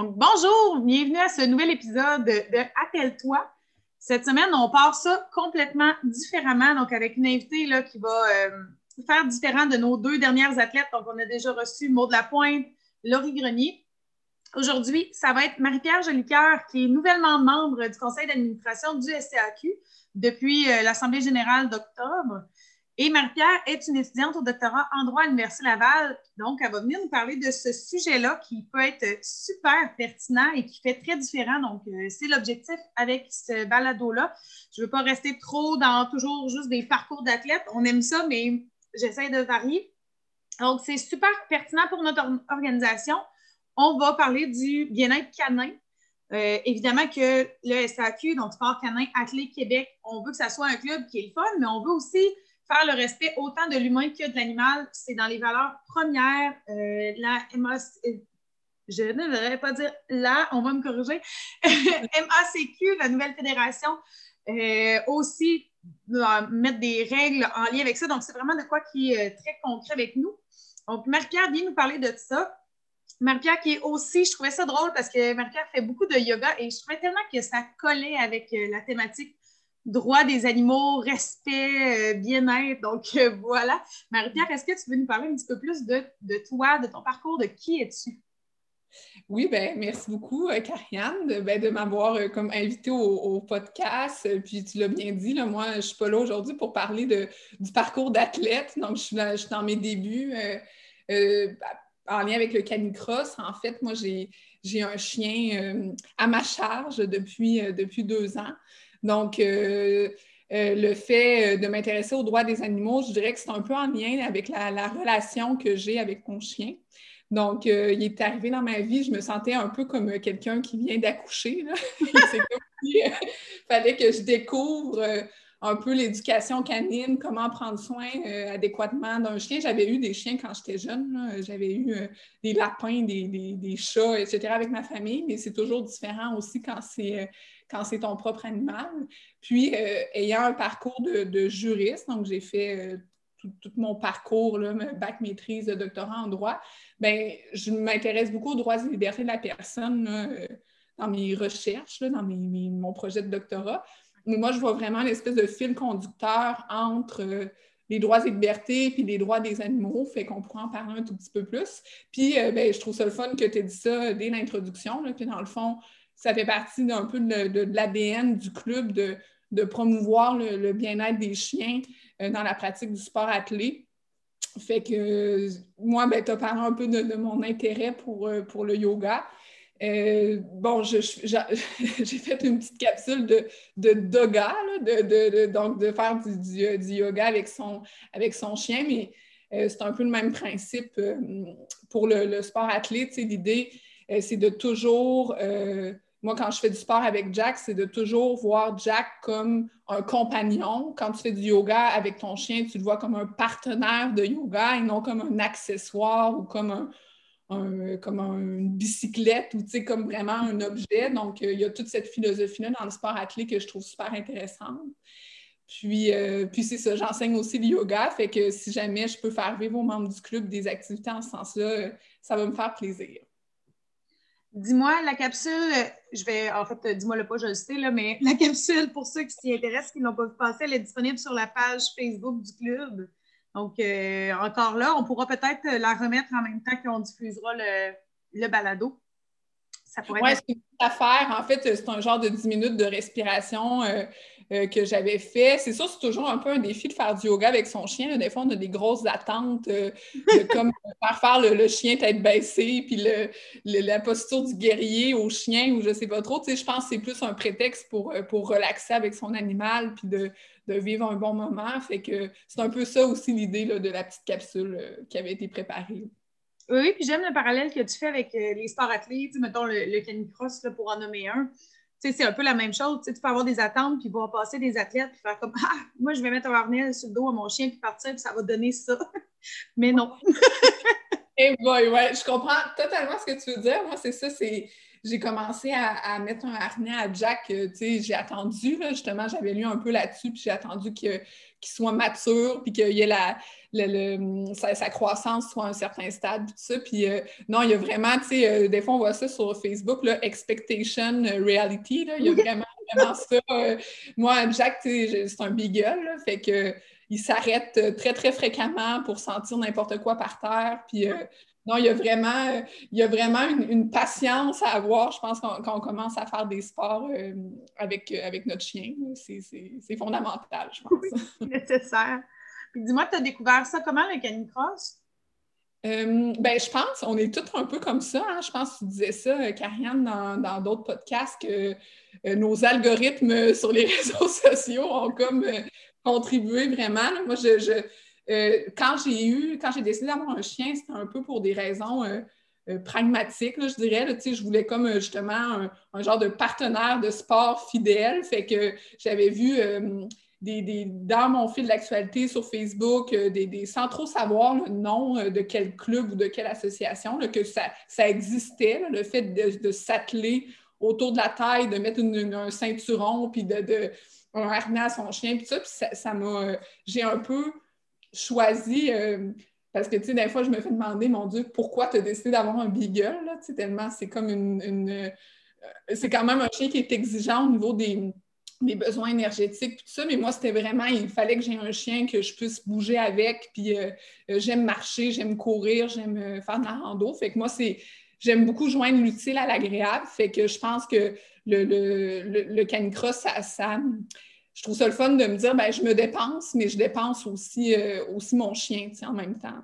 Bonjour, bienvenue à ce nouvel épisode de Appelle-toi. Cette semaine, on part ça complètement différemment, donc avec une invitée qui va euh, faire différent de nos deux dernières athlètes. Donc, on a déjà reçu Maud Lapointe, Laurie Grenier. Aujourd'hui, ça va être Marie-Pierre Jolicoeur, qui est nouvellement membre du conseil d'administration du SCAQ depuis euh, l'Assemblée générale d'octobre. Et Marie-Pierre est une étudiante au doctorat en droit à l'Université Laval. Donc, elle va venir nous parler de ce sujet-là qui peut être super pertinent et qui fait très différent. Donc, euh, c'est l'objectif avec ce balado-là. Je ne veux pas rester trop dans toujours juste des parcours d'athlètes. On aime ça, mais j'essaie de varier. Donc, c'est super pertinent pour notre organisation. On va parler du bien-être canin. Euh, évidemment que le SAQ, donc Sport Canin Athlète Québec, on veut que ça soit un club qui est le fun, mais on veut aussi faire le respect autant de l'humain que de l'animal, c'est dans les valeurs premières. Euh, la MAC, je ne devrais pas dire là, on va me corriger. MACQ, la nouvelle fédération, euh, aussi mettre des règles en lien avec ça. Donc, c'est vraiment de quoi qui est euh, très concret avec nous. Donc, Marie-Pierre vient nous parler de ça. Marie-Pierre qui est aussi, je trouvais ça drôle parce que Marie-Pierre fait beaucoup de yoga et je trouvais tellement que ça collait avec la thématique droit des animaux, respect, euh, bien-être. Donc euh, voilà. Marie-Pierre, est-ce que tu veux nous parler un petit peu plus de, toi, de ton parcours, de qui es-tu? Oui, ben merci beaucoup, euh, Karianne, de, ben, de m'avoir comme invité au, podcast. Puis tu l'as bien dit, moi, je ne suis pas là aujourd'hui pour parler de, du parcours d'athlète. Donc, je suis, dans mes débuts en lien avec le canicross. En fait, moi, j'ai un chien à ma charge depuis, depuis deux ans. Donc, euh, euh, le fait euh, de m'intéresser aux droits des animaux, je dirais que c'est un peu en lien avec la, relation que j'ai avec mon chien. Donc, il est arrivé dans ma vie, je me sentais un peu comme quelqu'un qui vient d'accoucher. c'est comme s'il fallait que je découvre un peu l'éducation canine, comment prendre soin adéquatement d'un chien. J'avais eu des chiens quand j'étais jeune. J'avais eu des lapins, des, chats, etc. avec ma famille, mais c'est toujours différent aussi quand c'est quand c'est ton propre animal. Puis, euh, ayant un parcours de, juriste, donc j'ai fait euh, tout, mon parcours, là, bac maîtrise, doctorat en droit, ben je m'intéresse beaucoup aux droits et libertés de la personne euh, dans mes recherches, dans mon projet de doctorat. Mais moi, je vois vraiment l'espèce de fil conducteur entre les droits et libertés puis les droits des animaux, fait qu'on pourra en parler un tout petit peu plus. Puis, ben, je trouve ça le fun que tu aies dit ça dès l'introduction, puis dans le fond, ça fait partie d'un peu de, l'ADN du club de, promouvoir le, bien-être des chiens euh, dans la pratique du sport athlé. Fait que moi, ben, tu as parlé un peu de, mon intérêt pour, euh, pour le yoga. Euh, bon, j'ai fait une petite capsule de, de doga, de, donc de faire du, yoga avec son, avec son chien, mais c'est un peu le même principe pour le, sport athlète. L'idée, c'est de toujours moi, quand je fais du sport avec Jack, c'est de toujours voir Jack comme un compagnon. Quand tu fais du yoga avec ton chien, tu le vois comme un partenaire de yoga et non comme un accessoire ou comme un, une bicyclette ou comme vraiment un objet. Donc, euh, il y a toute cette philosophie-là dans le sport athlète que je trouve super intéressante. Puis, euh, puis c'est ça, j'enseigne aussi le yoga, fait que si jamais je peux faire vivre aux membres du club des activités en ce sens-là, euh, ça va me faire plaisir. Dis-moi, la capsule, je vais, en fait, dis-moi le pas, je le sais, là, mais la capsule, pour ceux qui s'y intéressent, qui n'ont pas vu passer, elle est disponible sur la page Facebook du club. Donc, euh, encore là, on pourra peut-être la remettre en même temps qu'on diffusera le, le balado. Ça pourrait ouais, être... c'est une affaire. En fait, c'est un genre de 10 minutes de respiration. Euh, euh, que j'avais fait. C'est sûr, c'est toujours un peu un défi de faire du yoga avec son chien. Des fois, on a des grosses attentes euh, de comme faire faire le, chien tête baissée, puis le, la posture du guerrier au chien, ou je sais pas trop. Tu sais, je pense que c'est plus un prétexte pour, euh, pour relaxer avec son animal, puis de, vivre un bon moment. Fait que c'est un peu ça aussi l'idée de la petite capsule qui avait été préparée. Oui, puis j'aime le parallèle que tu fais avec les sports athlètes, mettons le, le canicross pour en nommer un c'est un peu la même chose. tu peux avoir des attentes, puis voir passer des athlètes, puis faire comme Ah, moi, je vais mettre un harnais sur le dos à mon chien, puis partir, puis ça va donner ça. Mais non. Eh boy, ouais, je comprends totalement ce que tu veux dire. Moi, c'est ça, c'est j'ai commencé à, mettre un harnais à Jack. Euh, tu sais, j'ai attendu, là, justement, j'avais lu un peu là-dessus, puis j'ai attendu qu'il soit mature, puis qu'il y ait la, sa, croissance soit à un certain stade, tout ça. Puis euh, non, il y a vraiment, tu sais, euh, des fois, on voit ça sur Facebook, là, expectation reality, là, il y a vraiment, vraiment ça. moi, Jack, c'est un beagle, là, fait que il s'arrête très, très fréquemment pour sentir n'importe quoi par terre. Puis non, il y a vraiment, il y a vraiment une, patience à avoir, je pense, quand, on commence à faire des sports euh, avec, avec notre chien. C'est fondamental, je pense. Oui, nécessaire. Puis dis-moi, tu as découvert ça comment, le canicross? Euh, ben, je pense, on est tous un peu comme ça. Hein. Je pense que tu disais ça, Karianne, dans d'autres podcasts, que euh, nos algorithmes sur les réseaux sociaux ont comme contribué vraiment. Moi, je euh, quand j'ai eu, quand j'ai décidé d'avoir un chien, c'était un peu pour des raisons euh, euh, pragmatiques, je dirais. je voulais comme justement un, genre de partenaire de sport fidèle. Fait que j'avais vu des, dans mon fil d'actualité sur Facebook, des, sans trop savoir le nom de quel club ou de quelle association, que ça, existait, le fait de, s'atteler autour de la taille, de mettre un ceinturon, puis de, de, un harnais à son chien, puis ça, ça m'a... j'ai un peu choisi, euh, parce que, tu sais, des fois, je me fais demander, mon Dieu, pourquoi tu as décidé d'avoir un beagle, là, tu sais, tellement c'est comme une... Euh, c'est quand même un chien qui est exigeant au niveau des, besoins énergétiques, tout ça, mais moi, c'était vraiment, il fallait que j'ai un chien que je puisse bouger avec, puis euh, j'aime marcher, j'aime courir, j'aime faire de la rando, fait que moi, c'est... J'aime beaucoup joindre l'utile à l'agréable, fait que je pense que le, le, canicross, ça, ça, je trouve ça le fun de me dire, ben, je me dépense, mais je dépense aussi, euh, aussi mon chien en même temps.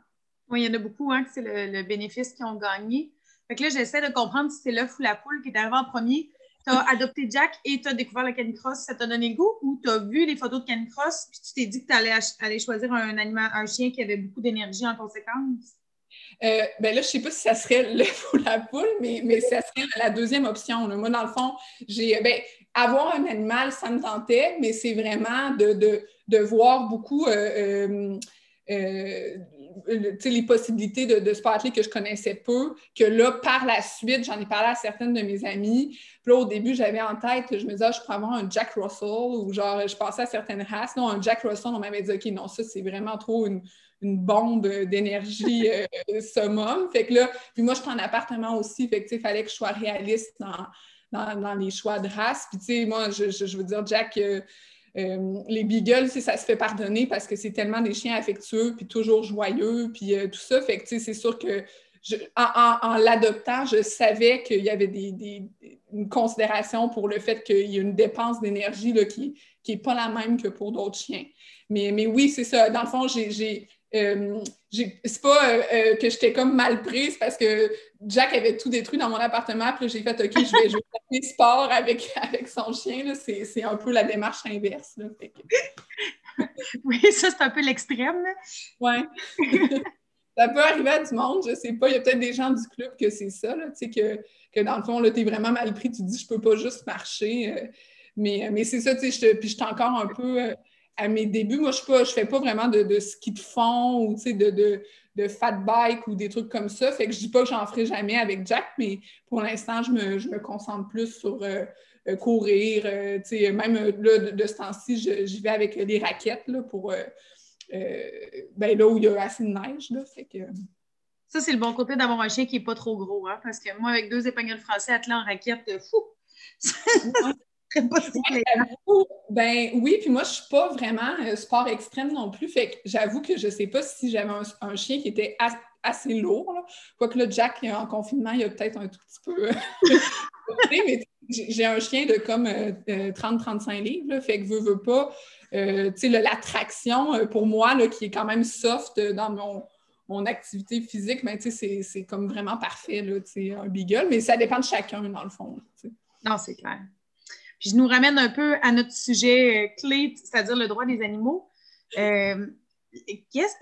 Oui, il y en a beaucoup hein, que c'est le, bénéfice qu'ils ont gagné. Fait que là, j'essaie de comprendre si c'est l'œuf ou la poule qui est arrivé en premier. Tu as adopté Jack et tu as découvert le canicross, ça t'a donné goût ou tu as vu les photos de canicross puis tu t'es dit que tu allais choisir un, animal, un chien qui avait beaucoup d'énergie en conséquence? Euh, ben là, je ne sais pas si ça serait l'œuf ou la poule, mais, mais ça serait la deuxième option. Moi, dans le fond, j'ai. Ben, avoir un animal, ça me tentait, mais c'est vraiment de, voir beaucoup euh, euh, euh, les possibilités de, de sport que je connaissais peu, que là, par la suite, j'en ai parlé à certaines de mes amies. Puis là, au début, j'avais en tête, je me disais, ah, je pourrais avoir un Jack Russell ou genre, je pensais à certaines races. Non, un Jack Russell, on m'avait dit, OK, non, ça, c'est vraiment trop une, bombe d'énergie summum. Fait que là, puis moi, je suis en appartement aussi, fait que, il fallait que je sois réaliste dans dans, les choix de race. Puis, tu sais, moi, je, veux dire, Jack, euh, euh, les beagles, ça se fait pardonner parce que c'est tellement des chiens affectueux, puis toujours joyeux, puis euh, tout ça. Fait que, tu sais, c'est sûr que en, l'adoptant, je savais qu'il y avait des, une considération pour le fait qu'il y a une dépense d'énergie qui n'est pas la même que pour d'autres chiens. Mais, mais oui, c'est ça. Dans le fond, j'ai euh, c'est pas euh, euh, que j'étais comme mal prise parce que Jack avait tout détruit dans mon appartement. Puis j'ai fait OK, je vais jouer des sport avec, avec son chien. C'est un peu la démarche inverse. oui, ça, c'est un peu l'extrême. Oui. ça peut arriver à du monde, je sais pas. Il y a peut-être des gens du club que c'est ça, là, que, que dans le fond, tu es vraiment mal pris. Tu te dis, je peux pas juste marcher. mais mais c'est ça, tu sais, puis je suis encore un peu à mes débuts, moi, je ne fais pas vraiment de, ski de fond ou de, de, fat bike ou des trucs comme ça. Fait que je dis pas que j'en ferai jamais avec Jack, mais pour l'instant, je me, concentre plus sur euh, euh, courir. Euh, même là, de, ce temps-ci, j'y vais avec des raquettes là, pour ben, là où il y a assez de neige. Là, fait que... Ça, c'est le bon côté d'avoir un chien qui n'est pas trop gros, hein, parce que moi, avec deux épagnols français attelés en raquette, fou! Ben oui, puis moi, je suis pas vraiment euh, sport extrême non plus. Fait que j'avoue que je sais pas si j'avais un, chien qui était assez lourd. Quoique le Jack, en confinement, il y a peut-être un tout petit peu. mais j'ai un chien de comme 30-35 euh, livres. fait que veux, veux pas. Euh, tu sais, l'attraction, pour moi, là, qui est quand même soft dans mon mon activité physique, ben, c'est comme vraiment parfait, là, un beagle, mais ça dépend de chacun, dans le fond. Non, c'est clair je nous ramène un peu à notre sujet euh, clé, c'est-à-dire le droit des animaux. Euh,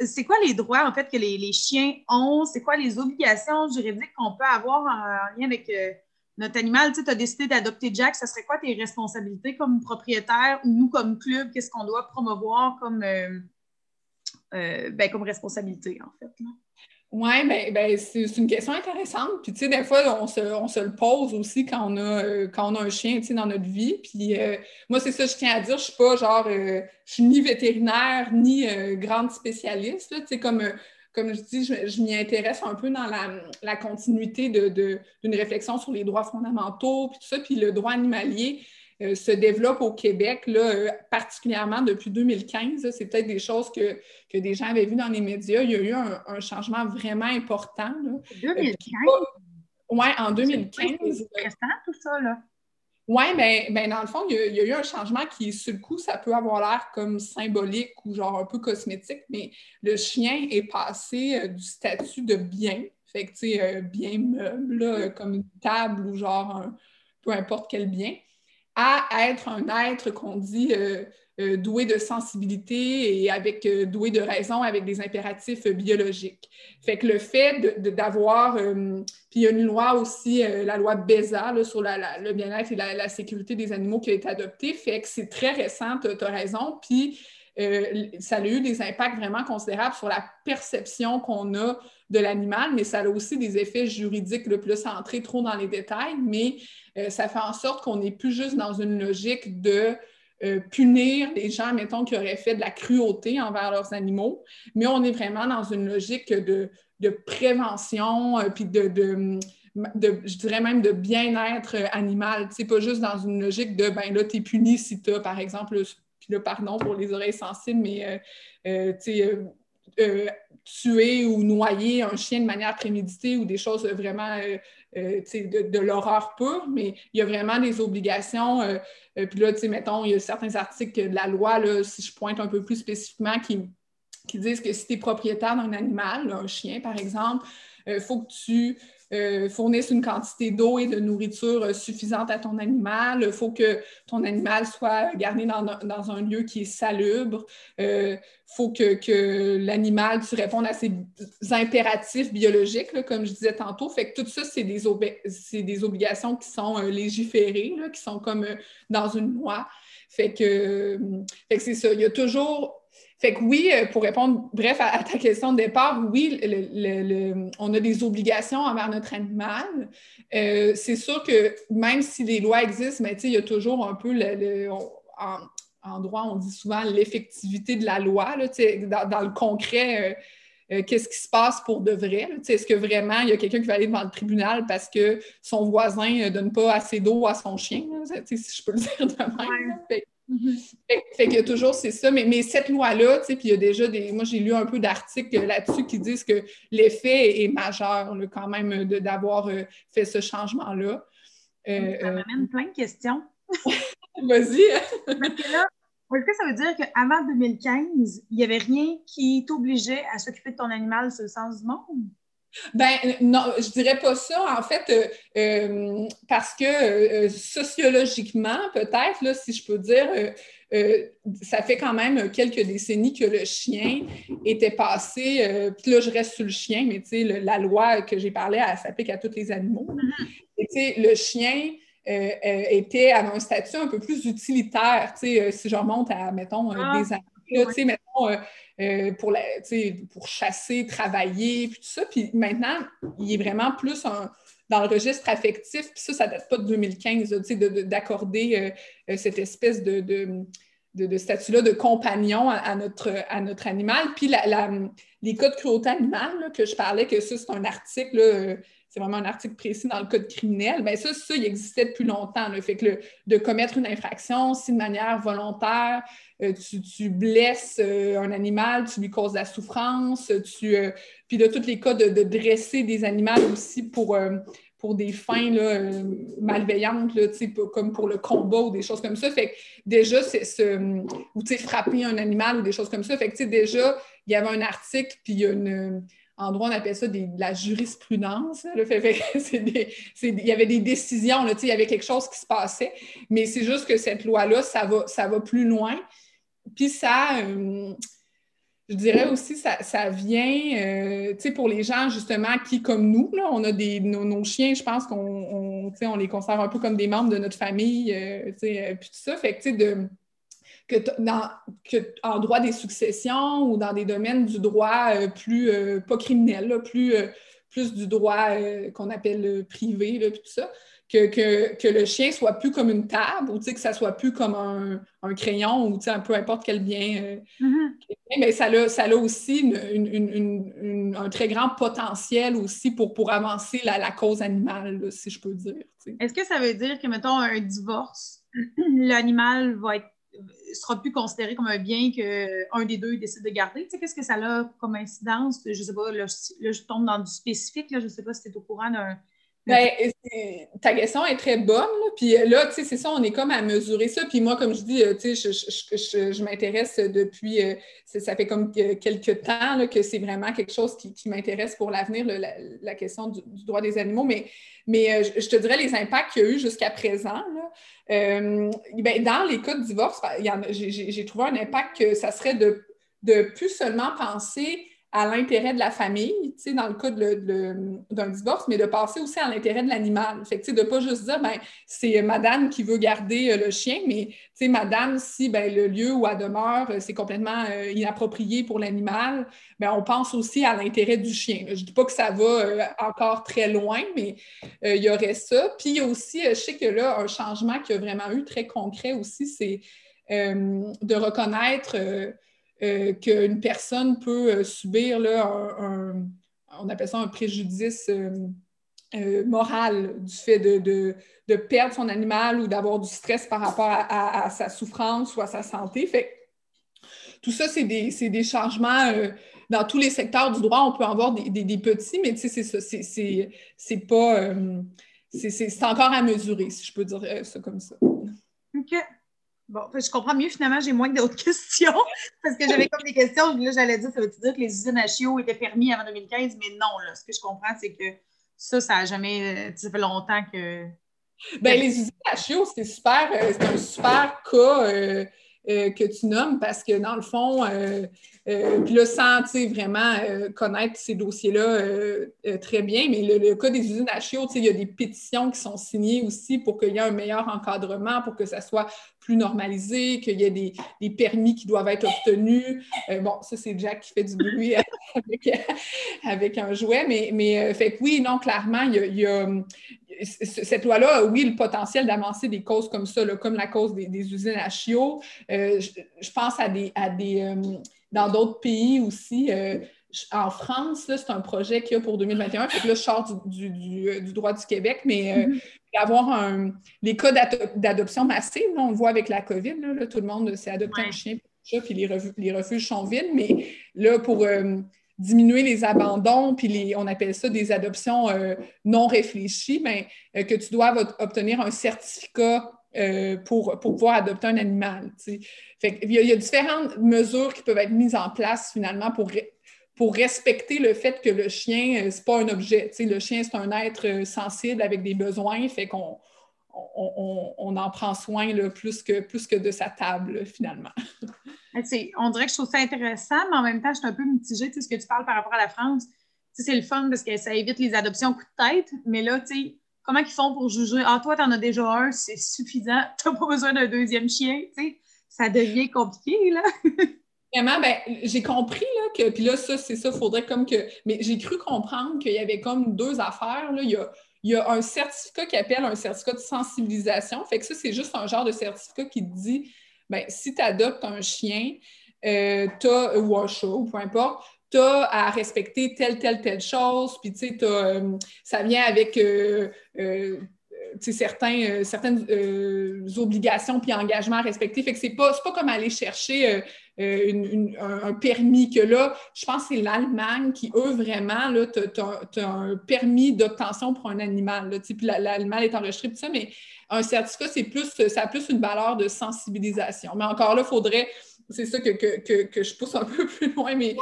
c'est quoi les droits, en fait, que les, chiens ont? C'est quoi les obligations juridiques qu'on peut avoir en, lien avec euh, notre animal? Tu as décidé d'adopter Jack, ça serait quoi tes responsabilités comme propriétaire ou nous, comme club, qu'est-ce qu'on doit promouvoir comme, ben, comme responsabilité, en fait? Oui, ben, ben c'est une question intéressante. Puis, tu sais, des fois, on se, on se, le pose aussi quand on a, euh, quand on a un chien, tu sais, dans notre vie. Puis, euh, moi, c'est ça, je tiens à dire, je suis pas genre, euh, je suis ni vétérinaire, ni grande spécialiste, tu sais, comme, comme je dis, je, m'y intéresse un peu dans la, la continuité d'une de, réflexion sur les droits fondamentaux, puis tout ça, puis le droit animalier. Euh, se développe au Québec, là, euh, particulièrement depuis 2015. C'est peut-être des choses que, que, des gens avaient vues dans les médias. Il y a eu un, changement vraiment important. 2015? Oui, en 2015. C'est récent, tout ça, là. Oui, bien, ben, dans le fond, il y, a, eu un changement qui, sur le coup, ça peut avoir l'air comme symbolique ou genre un peu cosmétique, mais le chien est passé euh, du statut de bien, fait que, tu sais, bien meuble, comme une table ou genre peu importe quel bien, à être un être qu'on dit euh, euh, doué de sensibilité et avec euh, doué de raison, avec des impératifs biologiques. Fait que le fait d'avoir, puis il y a une loi aussi, la loi BESA sur le bien-être et la, sécurité des animaux qui a été adoptée, fait que c'est très récent, tu as raison, puis ça a eu des impacts vraiment considérables sur la perception qu'on a de l'animal, mais ça a aussi des effets juridiques, le plus entrer trop dans les détails, mais euh, ça fait en sorte qu'on n'est plus juste dans une logique de euh, punir les gens, mettons, qui auraient fait de la cruauté envers leurs animaux, mais on est vraiment dans une logique de, prévention, euh, puis de, je dirais même de bien-être animal. C'est pas juste dans une logique de, ben là, tu es puni si tu as, par exemple, puis là, pardon pour les oreilles sensibles, mais tu sais, tuer ou noyer un chien de manière préméditée ou des choses vraiment euh, de, l'horreur pure, mais il y a vraiment des obligations. Euh, euh, puis là, mettons, il y a certains articles de la loi, là, si je pointe un peu plus spécifiquement, qui, qui disent que si tu es propriétaire d'un animal, un chien par exemple, il faut que tu euh, fournissent une quantité d'eau et de nourriture euh, suffisante à ton animal. Il faut que ton animal soit gardé dans, un lieu qui est salubre. Il euh, faut que, l'animal, tu à ses impératifs biologiques, comme je disais tantôt. Fait que tout ça, c'est des, des, obligations qui sont légiférées, qui sont comme dans une loi. Fait que, fait que c'est ça. Il y a toujours fait que oui, euh, pour répondre, bref, à, ta question de départ, oui, on a des obligations envers notre animal. Euh, c'est sûr que même si les lois existent, mais il y a toujours un peu le, en, droit, on dit souvent l'effectivité de la loi, là, dans, dans, le concret. Euh, qu'est-ce qui se passe pour de vrai? Est-ce que vraiment il y a quelqu'un qui va aller devant le tribunal parce que son voisin ne donne pas assez d'eau à son chien? si je peux le dire de même. Fait, qu'il y a toujours, c'est ça. Mais, mais cette loi-là, tu sais, puis il y a déjà des. Moi, j'ai lu un peu d'articles là-dessus qui disent que l'effet est majeur, quand même, d'avoir euh, fait ce changement-là. Euh, ça euh, m'amène plein de questions. Vas-y. Parce que là, est-ce que ça veut dire qu'avant 2015, il n'y avait rien qui t'obligeait à s'occuper de ton animal sur le sens du monde? Ben non, je dirais pas ça. En fait, euh, euh, parce que euh, sociologiquement, peut-être, là, si je peux dire, ça fait quand même quelques décennies que le chien était passé. Puis là, je reste sur le chien, mais tu sais, la loi que j'ai parlé, elle s'applique à tous les animaux. Mm-hmm. Et tu sais, le chien. était à un statut un peu plus utilitaire, tu sais, si je remonte à, mettons, ah, des années, tu sais, mettons, euh, pour, la, pour chasser, travailler, puis tout ça. Puis maintenant, il est vraiment plus dans le registre affectif, puis ça, ça date pas de 2015, d'accorder euh, cette espèce de, de, statut-là de compagnon à, notre, à notre animal. Puis les cas de cruauté animale, que je parlais, que ça, c'est un article, euh, c'est vraiment un article précis dans le code criminel, bien ça, ça, il existait depuis longtemps. Le Fait que de commettre une infraction, si de manière volontaire, euh, tu, blesses euh, un animal, tu lui causes de la souffrance, tu, puis de tous les cas de, dresser des animaux aussi pour, pour des fins là, malveillantes, comme pour le combat ou des choses comme ça. Fait que déjà, c'est ce, ou frapper un animal ou des choses comme ça. Fait que déjà, il y avait un article, puis une en droit, on appelle ça de la jurisprudence. Il y avait des décisions, il y avait quelque chose qui se passait, mais c'est juste que cette loi-là, ça va, ça va plus loin. Puis ça, euh, je dirais aussi, ça, ça vient, euh, tu sais, pour les gens justement qui, comme nous, là, on a des, nos, chiens, je pense qu'on on, les conserve un peu comme des membres de notre famille, euh, tu sais, puis tout ça. Fait que, tu sais, de que, dans, que en droit des successions ou dans des domaines du droit plus, pas criminel, plus, plus du droit qu'on appelle privé, là, tout ça, que, le chien soit plus comme une table ou que ça soit plus comme un, crayon ou peu importe quel bien. Euh, mm-hmm. Mais ça a, ça a aussi un très grand potentiel aussi pour, pour avancer la, cause animale, si je peux dire. Est-ce que ça veut dire que, mettons, un divorce, l'animal va être sera plus considéré comme un bien qu'un des deux décide de garder? qu'est-ce que ça a comme incidence? Je ne sais pas, là, je tombe dans du spécifique, là, je ne sais pas si tu es au courant d'un ben, ta question est très bonne. Puis euh, là, tu sais, c'est ça, on est comme à mesurer ça. Puis moi, comme je dis, euh, tu sais, je, m'intéresse depuis, euh, ça fait comme quelques temps que c'est vraiment quelque chose qui, m'intéresse pour l'avenir, la, question du, droit des animaux. Mais, mais je, te dirais les impacts qu'il y a eu jusqu'à présent. ben, dans les cas de divorce, j'ai trouvé un impact que ça serait de, de plus seulement penser à l'intérêt de la famille, tu dans le cas d'un divorce, mais de passer aussi à l'intérêt de l'animal. Fait que, tu sais, de pas juste dire, ben, c'est madame qui veut garder euh, le chien, mais, tu sais, madame, si, ben, le lieu où elle demeure, euh, c'est complètement euh, inapproprié pour l'animal, ben, on pense aussi à l'intérêt du chien. Je dis pas que ça va encore très loin, mais il y aurait ça. Puis, aussi, je sais que là, un changement qui a vraiment eu très concret aussi, c'est de reconnaître euh, qu'une personne peut euh, subir là, on appelle ça un préjudice euh, moral du fait de, perdre son animal ou d'avoir du stress par rapport à, sa souffrance ou à sa santé. Fait tout ça, c'est des, changements dans tous les secteurs du droit. On peut en avoir des, petits, mais c'est ça, c'est pas. c'est encore à mesurer, si je peux dire ça comme ça. OK. Bon, je comprends mieux finalement, j'ai moins d'autres questions parce que j'avais comme des questions. Là, j'allais dire, ça veut dire que les usines à chiots étaient permis avant 2015, mais non, là, ce que je comprends, c'est que ça, ça n'a jamais. Euh, ça fait longtemps que. Bien, les usines à chiots, c'est super, euh, c'est un super cas. Euh, euh, que tu nommes parce que dans le fond, euh, euh, puis là, sans vraiment connaître ces dossiers-là très bien, mais le, cas des usines à chiots, il y a des pétitions qui sont signées aussi pour qu'il y ait un meilleur encadrement, pour que ça soit plus normalisé, qu'il y ait des, permis qui doivent être obtenus. bon, ça, c'est Jack qui fait du bruit avec, un jouet, mais, mais fait oui, non, clairement, il y a, cette loi-là a, oui, le potentiel d'avancer des causes comme ça, comme la cause des, usines à chiots. Euh, je, pense à des. À des euh, dans d'autres pays aussi. Euh, en France, c'est un projet qu'il y a pour 2021. Fait que là, je sors du, droit du Québec, mais mm-hmm. avoir un, les cas d'adoption massive, on le voit avec la COVID, tout le monde s'est adopté un chien, puis les, les, refuges sont vides. Mais là, pour diminuer les abandons, puis les, on appelle ça des adoptions euh, non réfléchies, mais euh, que tu dois obtenir un certificat euh, pour, pour pouvoir adopter un animal. Il, y a, différentes mesures qui peuvent être mises en place finalement pour, pour respecter le fait que le chien, c'est pas un objet. Le chien, c'est un être sensible avec des besoins, fait qu'on on, en prend soin là, plus, que, plus que de sa table, finalement. on dirait que je trouve ça intéressant, mais en même temps, je suis un peu mitigée. Tu sais, ce que tu parles par rapport à la France, c'est le fun parce que ça évite les adoptions coup de tête, mais là, tu sais, comment ils font pour juger? Ah, toi, tu en as déjà un, c'est suffisant, tu n'as pas besoin d'un deuxième chien, ça devient compliqué, là. Vraiment, ben, j'ai compris là, que, puis là, ça, c'est ça, faudrait comme que. Mais j'ai cru comprendre qu'il y avait comme deux affaires. Là. Il y a il y a un certificat qui appelle un certificat de sensibilisation. Fait que ça, c'est juste un genre de certificat qui dit ben, si tu adoptes un chien euh, ou un chat, peu importe, tu as à respecter telle, telle, telle chose. Puis, tu sais, euh, ça vient avec euh, certains, certaines obligations puis engagements à respecter. Fait que c'est pas, pas comme aller chercher euh, un, permis que là, je pense que c'est l'Allemagne qui, eux, vraiment, tu as, un permis d'obtention pour un animal. Puis l'animal est enregistré, tout ça, mais un certificat, c'est plus, ça a plus une valeur de sensibilisation. Mais encore là, il faudrait, c'est ça que, je pousse un peu plus loin, mais,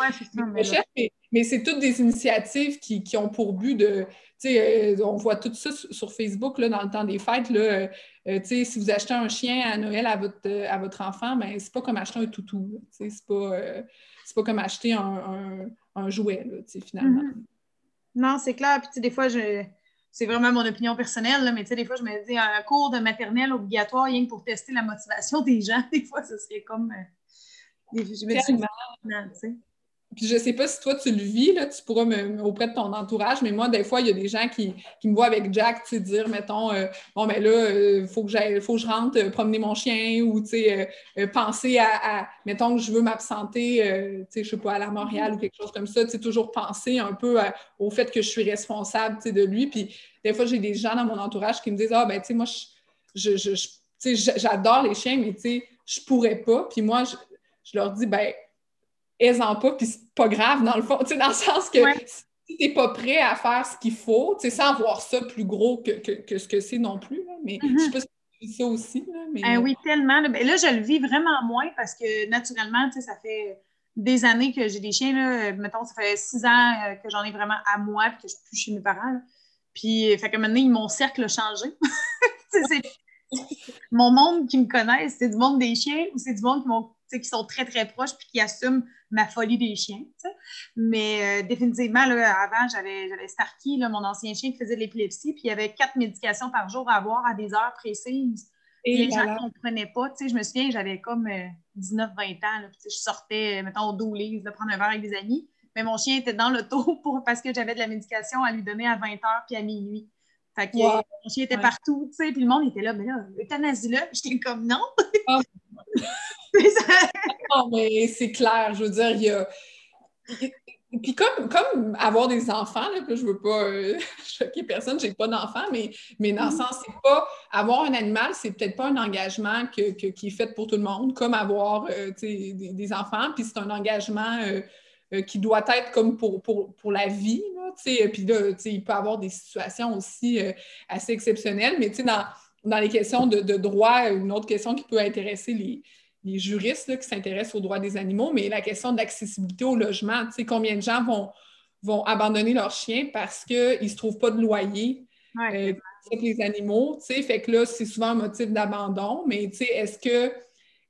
mais, c'est toutes des initiatives qui, qui, ont pour but de, euh, on voit tout ça sur Facebook là, dans le temps des fêtes. Là, euh, si vous achetez un chien à Noël à votre, à votre enfant, ben, c'est pas comme acheter un toutou. C'est pas, euh, pas comme acheter un, un, jouet, finalement. Mm-hmm. Non, c'est clair. Puis des fois, je, c'est vraiment mon opinion personnelle, mais tu sais, des fois, je me dis un cours de maternelle obligatoire, rien que pour tester la motivation des gens, des fois, ce serait comme. Euh, je me dis, puis je sais pas si toi tu le vis, là, tu pourras me, auprès de ton entourage, mais moi, des fois, il y a des gens qui, me voient avec Jack, tu sais, dire, mettons, euh, bon, ben là, il euh, faut, que faut que je rentre euh, promener mon chien ou, tu sais, penser à, mettons que je veux m'absenter, tu sais, je sais pas, à la Montréal ou quelque chose comme ça, tu sais, toujours penser un peu au fait que je suis responsable, tu sais, de lui. Puis des fois, j'ai des gens dans mon entourage qui me disent, ah, ben, tu sais, moi, je, je, j'adore les chiens, mais, tu sais, je pourrais pas. Puis moi, je, je leur dis, ben, aisant pas, puis c'est pas grave dans le fond, dans le sens que si t'es pas prêt à faire ce qu'il faut, sans voir ça plus gros que, ce que c'est non plus, mais je sais mm-hmm. pas si tu ça aussi. Là, mais... Ah oui, tellement. Ben là, je le vis vraiment moins parce que naturellement, ça fait des années que j'ai des chiens, là. mettons, ça fait six ans euh, que j'en ai vraiment à moi et que je suis plus chez mes parents. Puis, fait que maintenant, mon cercle a changé. mon monde qui me connaît, c'est du monde des chiens ou c'est du monde qui, qui sont très, très proches puis qui assument ma folie des chiens. Mais euh, définitivement, là, avant, j'avais, Starkey, là, mon ancien chien qui faisait de l'épilepsie, puis il y avait quatre médications par jour à avoir à des heures précises. Et les gens ne comprenaient pas. Je me souviens, j'avais comme 19-20 euh, ans. Là, je sortais, mettons, au dos de prendre un verre avec des amis. Mais mon chien était dans l'auto pour, parce que j'avais de la médication à lui donner à 20 h puis à minuit. Fait que mon chien était partout, tu sais, puis le monde était là, mais là, euthanasie-là. J'étais comme non. Ah. Non, mais c'est clair, je veux dire, il y a. Puis comme, comme avoir des enfants, là, que je veux pas euh, choquer personne, j'ai pas d'enfants, mais, mais dans le sens, c'est pas avoir un animal, c'est peut-être pas un engagement qui est fait pour tout le monde, comme avoir euh, des, enfants, puis c'est un engagement euh, qui doit être comme pour, pour, la vie. Puis là, il peut y avoir des situations aussi assez exceptionnelles, mais dans, dans les questions de, de droit, une autre question qui peut intéresser les, les juristes qui s'intéressent aux droits des animaux, mais la question d'accessibilité au logement. Tu sais, combien de gens vont, vont abandonner leurs chiens parce qu'ils ne se trouvent pas de loyer avec euh, les animaux? Tu sais, fait que là, c'est souvent un motif d'abandon, mais tu sais, est-ce que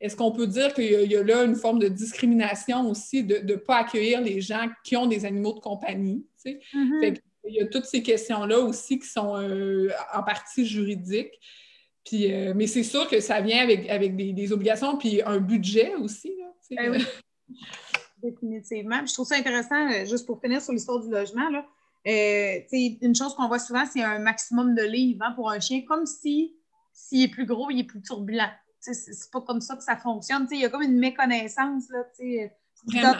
est-ce qu'on peut dire qu'il y, a là une forme de discrimination aussi de ne pas accueillir les gens qui ont des animaux de compagnie? Tu sais? Mm-hmm. Il y a toutes ces questions-là aussi qui sont euh, en partie juridiques. Euh, mais c'est sûr que ça vient avec, avec des, obligations puis un budget aussi. Ben oui. Définitivement. je trouve ça intéressant, euh, juste pour finir sur l'histoire du logement. Là. Euh, une chose qu'on voit souvent, c'est un maximum de livres hein, pour un chien, comme si s'il est plus gros, il est plus turbulent. C'est pas comme ça que ça fonctionne. il y a comme une méconnaissance. Là,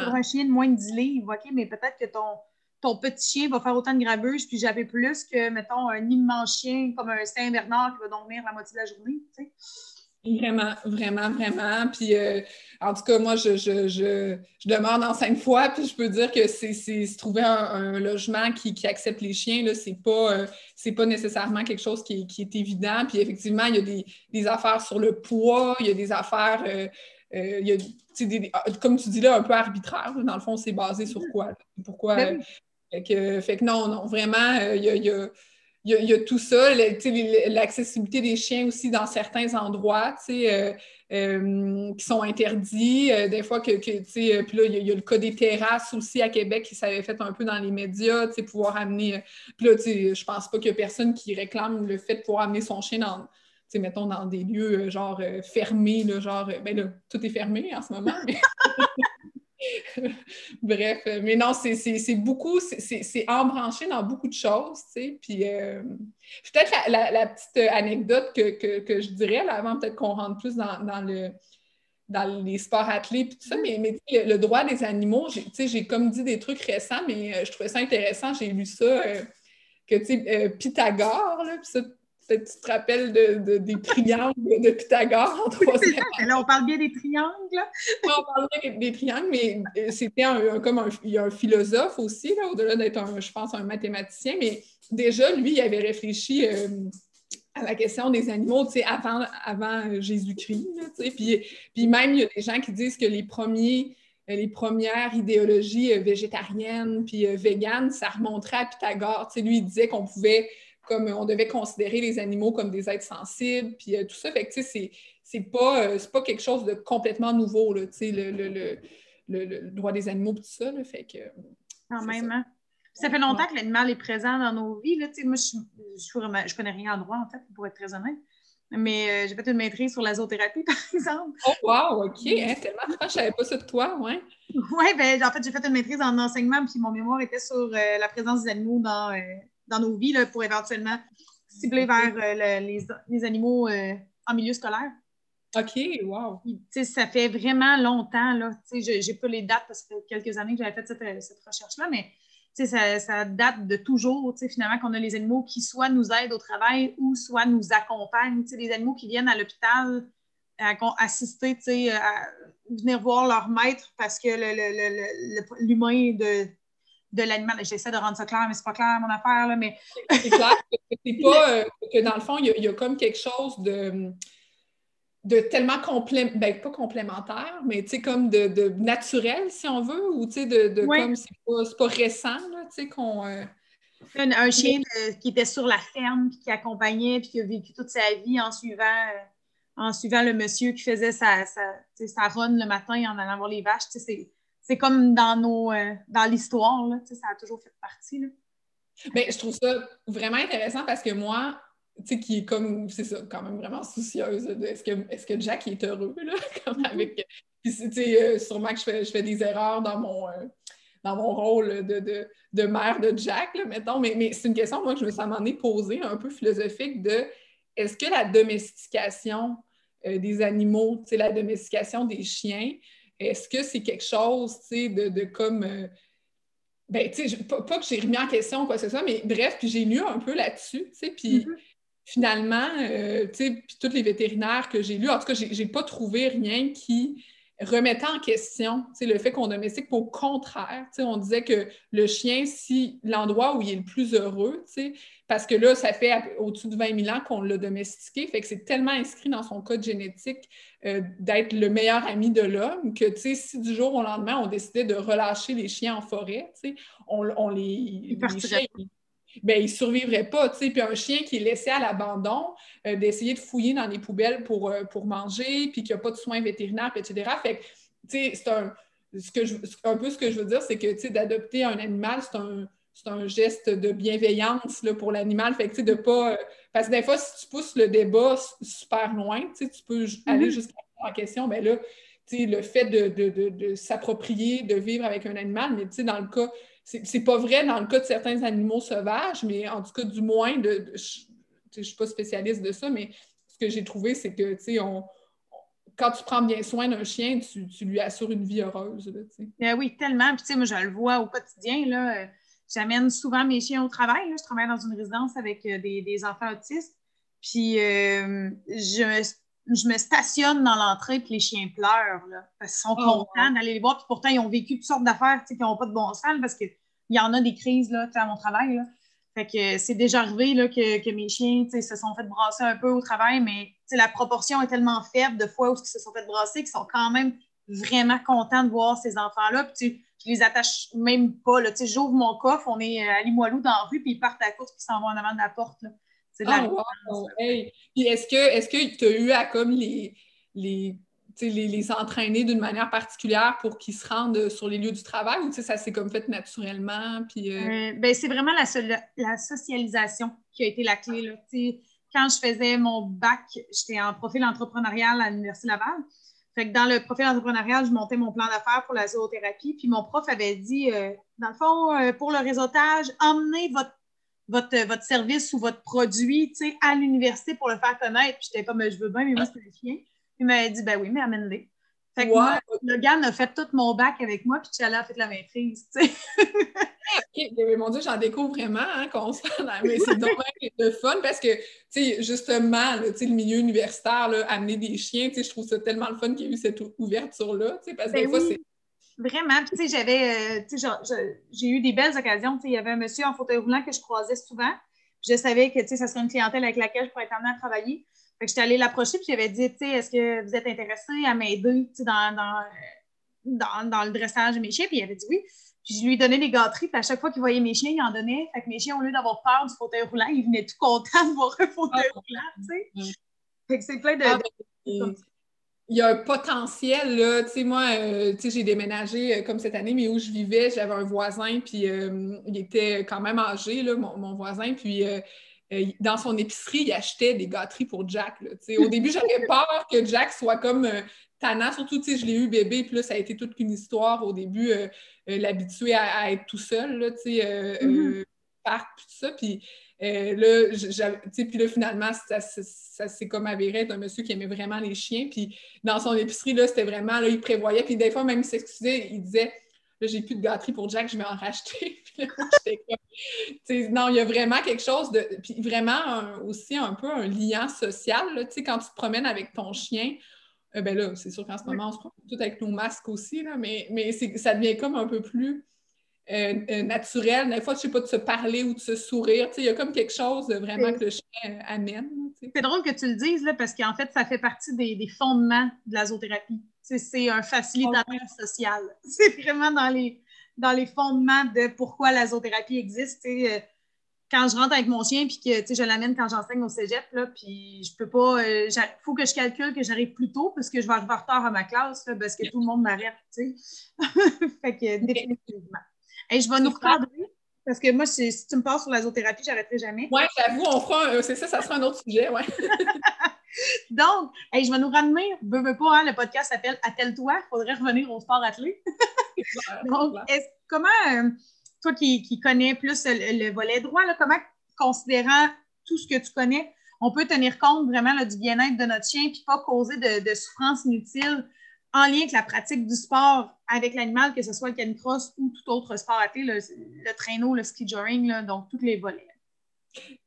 pour un chien de moins de 10 livres, OK, mais peut-être que ton, ton petit chien va faire autant de grabuge, puis j'avais plus que, mettons, un immense chien comme un Saint-Bernard qui va dormir la moitié de la journée. Vraiment, vraiment, vraiment. Puis, euh, en tout cas, moi, je, je, je, je, demande en cinq fois, puis je peux dire que c'est se trouver un, logement qui, qui, accepte les chiens, là, c'est pas, euh, c'est pas nécessairement quelque chose qui, qui, est évident. Puis, effectivement, il y a des, des, affaires sur le poids, il y a des affaires, euh, il y a, des, comme tu dis là, un peu arbitraire. Dans le fond, c'est basé sur quoi? Pourquoi? Fait que, fait que non, non, vraiment, il y a, tout ça. L'accessibilité des chiens aussi dans certains endroits, euh, euh, qui sont interdits. Euh, des fois que, puis là, il y, a le cas des terrasses aussi à Québec qui s'avait fait un peu dans les médias, pouvoir amener. Puis là, je pense pas qu'il y a personne qui réclame le fait de pouvoir amener son chien dans mettons, dans des lieux genre fermés, genre, ben là, tout est fermé en ce moment. Bref, mais non, c'est beaucoup, c'est embranché dans beaucoup de choses, tu sais. Puis, euh, peut-être la, petite anecdote que, je dirais, là, avant peut-être qu'on rentre plus dans, le dans les sports athlètes et tout ça, mais, mais le, droit des animaux, j'ai comme dit des trucs récents, mais euh, je trouvais ça intéressant, j'ai lu ça, euh, que, tu sais, Pythagore, là, puis ça, tu te rappelles de, des triangles de Pythagore en troisième Là, on parle bien des triangles. on parle bien des, triangles, mais euh, c'était un, comme un, il y a un philosophe aussi, au-delà d'être, un, je pense, un mathématicien, mais déjà, lui, il avait réfléchi euh, à la question des animaux avant, avant Jésus-Christ. Puis, puis même, il y a des gens qui disent que les premiers les premières idéologies euh, végétariennes puis véganes, ça remonterait à Pythagore. lui, il disait qu'on pouvait comme on devait considérer les animaux comme des êtres sensibles, puis euh, tout ça. Fait que, tu sais, c'est pas, euh, pas quelque chose de complètement nouveau, tu sais, le, le, le, droit des animaux, tout ça, là, fait que... Quand même, hein? Ça fait longtemps que l'animal est présent dans nos vies. Là. Moi, je, je, je, connais rien en droit, en fait, pour être très honnête. Mais euh, j'ai fait une maîtrise sur la zoothérapie, par exemple. Oh, wow, OK. Hein, tellement je savais pas ça de toi, ouais. Oui, ben, en fait, j'ai fait une maîtrise en enseignement, puis mon mémoire était sur euh, la présence des animaux dans, euh, dans nos vies là, pour éventuellement cibler vers les, les, animaux en milieu scolaire. OK, wow. ça fait vraiment longtemps, là. Je n'ai pas les dates parce que ça fait quelques années que j'avais fait cette, cette recherche-là, mais ça, ça, date de toujours, finalement, qu'on a les animaux qui soit nous aident au travail ou soit nous accompagnent. Les animaux qui viennent à l'hôpital assister, à venir voir leur maître parce que l'humain de, de l'animal, j'essaie de rendre ça clair, mais c'est pas clair mon affaire, là, mais... c'est clair que c'est pas... Euh, que dans le fond, il y, a comme quelque chose de de tellement complémentaire, ben, pas complémentaire, mais tu sais, comme de, de, naturel, si on veut, ou tu sais, de, de comme c'est pas, pas, récent, tu sais, qu'on. Euh, un, chien qui était sur la ferme, puis qui accompagnait, puis qui a vécu toute sa vie en suivant, euh, en suivant le monsieur qui faisait sa, sa, sa run le matin en allant voir les vaches, tu sais, c'est comme dans nos euh, dans l'histoire, là, ça a toujours fait partie, là. Bien, je trouve ça vraiment intéressant parce que moi, tu sais, qui est comme, c'est ça, quand même vraiment soucieuse de est-ce que, est que Jack est heureux, là, comme mm-hmm. avec, tu sais, euh, sûrement que je fais, je fais des erreurs dans mon, euh, dans mon rôle de, de, de, mère de Jack, là, mettons, mais, mais c'est une question, moi, que je me suis amenée poser, un peu philosophique, de est-ce que la domestication euh, des animaux, tu sais, la domestication des chiens, est-ce que c'est quelque chose, tu sais, de, de comme... ben, tu sais, pas, que j'ai remis en question quoi que ce soit, mais bref, puis j'ai lu un peu là-dessus, tu sais, puis mm-hmm. finalement, euh, tu sais, puis tous les vétérinaires que j'ai lus, en tout cas, j'ai pas trouvé rien qui remettait en question le fait qu'on domestique. Au contraire, on disait que le chien, si l'endroit où il est le plus heureux, parce que là, ça fait au-dessus de 20 000 ans qu'on l'a domestiqué, fait que c'est tellement inscrit dans son code génétique euh, d'être le meilleur ami de l'homme que si du jour au lendemain, on décidait de relâcher les chiens en forêt, on, on les, les chiens, ben, il ne survivrait pas. Puis un chien qui est laissé à l'abandon, euh, d'essayer de fouiller dans les poubelles pour, euh, pour manger, puis qu'il n'y a pas de soins vétérinaires, etc. Fait c'est un, ce que je, un peu ce que je veux dire, c'est que d'adopter un animal, c'est un, un, geste de bienveillance là, pour l'animal. Fait que de pas. Euh, parce que des fois, si tu pousses le débat super loin, tu peux aller mm-hmm. jusqu'à la question, mais ben là, le fait de, de, de, de s'approprier, de vivre avec un animal, mais dans le cas c'est pas vrai dans le cas de certains animaux sauvages, mais en tout cas, du moins, de, je ne suis pas spécialiste de ça, mais ce que j'ai trouvé, c'est que, tu on, quand tu prends bien soin d'un chien, tu, lui assures une vie heureuse. Ben oui, tellement. Puis, tu sais, moi, je le vois au quotidien. J'amène souvent mes chiens au travail. Là. Je travaille dans une résidence avec euh, des, enfants autistes. Puis, euh, je, je, me stationne dans l'entrée, puis les chiens pleurent. Là, parce qu'ils sont oh, contents d'aller les voir. Puis, pourtant, ils ont vécu toutes sortes d'affaires qui n'ont pas de bon sens parce que il y en a des crises là, à mon travail. Là. Fait que c'est déjà arrivé là, que, que mes chiens se sont fait brasser un peu au travail, mais la proportion est tellement faible de fois où ils se sont fait brasser qu'ils sont quand même vraiment contents de voir ces enfants-là. Puis je les attache même pas. J'ouvre mon coffre, on est à Limoilou dans la rue, puis ils partent à la course, puis ils s'en vont en avant de la porte. C'est de la oh, Est-ce que tu as eu à comme les, les les, les, entraîner d'une manière particulière pour qu'ils se rendent sur les lieux du travail ou ça s'est comme fait naturellement? Puis, euh? Euh, ben, c'est vraiment la, la, socialisation qui a été la clé. Là. Quand je faisais mon bac, j'étais en profil entrepreneurial à l'Université Laval. Fait que dans le profil entrepreneurial, je montais mon plan d'affaires pour la zoothérapie. Puis mon prof avait dit, euh, dans le fond, pour le réseautage, emmenez votre, votre, votre service ou votre produit à l'université pour le faire connaître. Puis j'étais comme, je veux bien, mais moi, c'est le chien. Il m'a dit, ben oui, mais amène-les. Fait que moi, le gars a fait tout mon bac avec moi, puis Chala a fait la maîtrise, tu sais. OK, mon Dieu, j'en découvre vraiment, hein, constamment. Mais c'est dommage le fun parce que, tu sais, justement, le milieu universitaire, là, amener des chiens, tu sais, je trouve ça tellement le fun qu'il y ait eu cette ouverture-là, tu sais, parce que des ben fois, c'est Vraiment. Puis, tu sais, j'avais, euh, tu sais, j'ai eu des belles occasions. Tu sais, il y avait un monsieur en fauteuil roulant que je croisais souvent. je savais que, tu sais, ça serait une clientèle avec laquelle je pourrais être amenée à travailler. Fait que j'étais allée l'approcher, puis j'avais dit, tu sais, est-ce que vous êtes intéressé à m'aider, dans, dans, dans, dans, le dressage de mes chiens? Puis il avait dit oui. Puis je lui donnais des gâteries, puis à chaque fois qu'il voyait mes chiens, il en donnait. Fait que mes chiens, au lieu d'avoir peur du fauteuil roulant, ils venaient tout contents de voir un fauteuil ah, roulant, tu sais. Fait que c'est plein de... Ah, ben, il y a un potentiel, là. Tu sais, moi, euh, tu sais, j'ai déménagé euh, comme cette année, mais où je vivais, j'avais un voisin, puis euh, il était quand même âgé, là, mon, voisin, puis dans son épicerie, il achetait des gâteries pour Jack, là. Au début, j'avais peur que Jack soit comme tannant, surtout, tu sais, je l'ai eu bébé, puis là, ça a été toute une histoire au début, l'habituer à, être tout seul, là, tu sais, mm-hmm. parc, tout ça, puis euh, là, puis là, finalement, ça, s'est comme avéré être un monsieur qui aimait vraiment les chiens. Puis dans son épicerie, là, c'était vraiment, là, il prévoyait. Puis des fois, même il s'excusait, il disait Là, j'ai plus de gâterie pour Jack, je vais en racheter. non, il y a vraiment quelque chose de. Puis vraiment aussi un peu un lien social. Là, quand tu te promènes avec ton chien, euh, ben là, c'est sûr qu'en ce moment, on se promène tout avec nos masques aussi, là, mais, mais ça devient comme un peu plus euh, euh, naturel. Des fois, je ne sais pas, de se parler ou de se sourire. Il y a comme quelque chose de vraiment que le chien amène. C'est drôle que tu le dises, là, parce qu'en fait, ça fait partie des, fondements de la zoothérapie. C'est un facilitateur social. C'est vraiment dans les, dans les fondements de pourquoi la zoothérapie existe. Euh, quand je rentre avec mon chien puis que je l'amène quand j'enseigne au cégep, là, puis je peux pas. Il faut que je calcule que j'arrive plus tôt parce que je vais arriver en retard à ma classe parce que tout le monde m'arrête. fait que définitivement je vais nous recadrer. Parce que moi, si, tu me parles sur la zoothérapie, j'arrêterai jamais. Oui, j'avoue, on fera c'est ça, ça sera un autre sujet, ouais. Donc, je vais nous ramener, veux, veux pas, hein, le podcast s'appelle Attelle-toi, il faudrait revenir au sport athlé. Donc, comment, euh, toi qui, qui, connais plus le, volet droit, là, comment, considérant tout ce que tu connais, on peut tenir compte vraiment du bien-être de notre chien puis pas causer de, de souffrance inutile en lien avec la pratique du sport avec l'animal, que ce soit le canicross ou tout autre sport à le, le traîneau, le ski joring, donc tous les volets.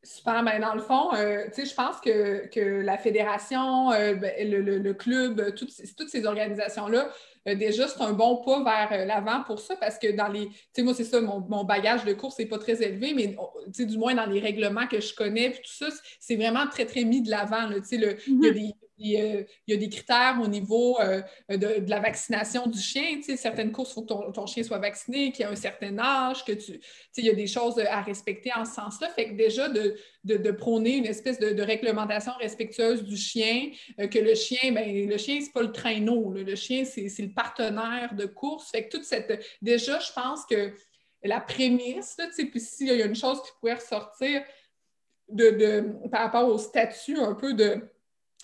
Super. Ben dans le fond, euh, je pense que, la fédération, euh, ben, le, club, toutes, toutes ces organisations-là, euh, déjà, c'est un bon pas vers l'avant pour ça parce que dans les. Tu sais, moi, c'est ça, mon, bagage de course n'est pas très élevé, mais du moins dans les règlements que je connais, puis tout ça, c'est vraiment très, très mis de l'avant. Il y des il y a des critères au niveau euh, de, la vaccination du chien. certaines courses, il faut que ton, chien soit vacciné, qu'il ait un certain âge, que tu. il y a des choses à respecter en ce sens-là. Fait que déjà, de, prôner une espèce de, réglementation respectueuse du chien, euh, que le chien, ben, le chien, c'est pas le traîneau. Le chien, c'est le partenaire de course. Fait que toute cette. Déjà, je pense que la prémisse, puis s'il y a une chose qui pourrait ressortir de, par rapport au statut un peu de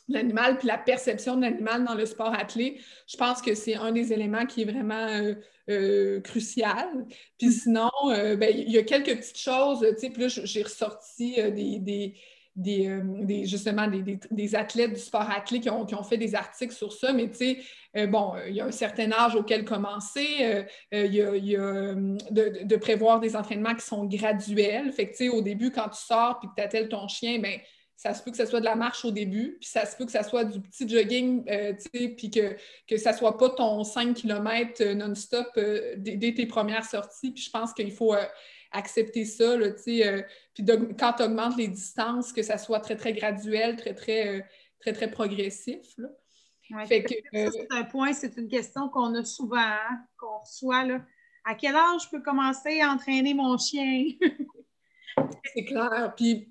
l'animal puis la perception de l'animal dans le sport athlé, je pense que c'est un des éléments qui est vraiment euh, euh, crucial. Puis mm. sinon, euh, ben, il y a quelques petites choses, tu sais, puis là, j'ai ressorti des, des, justement des, athlètes du sport athlé qui ont, fait des articles sur ça, mais tu sais, bon, il y a un certain âge auquel commencer, il y a, de, de, prévoir des entraînements qui sont graduels. Fait que, tu sais, au début, quand tu sors puis que tu attelles ton chien, ben ça se peut que ce soit de la marche au début, puis ça se peut que ça soit du petit jogging, euh, puis que, que ça ne soit pas ton 5 km euh, non-stop euh, dès, tes premières sorties. Puis je pense qu'il faut accepter ça, là, puis quand tu augmentes les distances, que ça soit très, très graduel, très, très, très, très progressif. c'est un point, c'est une question qu'on a souvent, hein, qu'on reçoit. Là. À quel âge je peux commencer à entraîner mon chien? c'est clair. Puis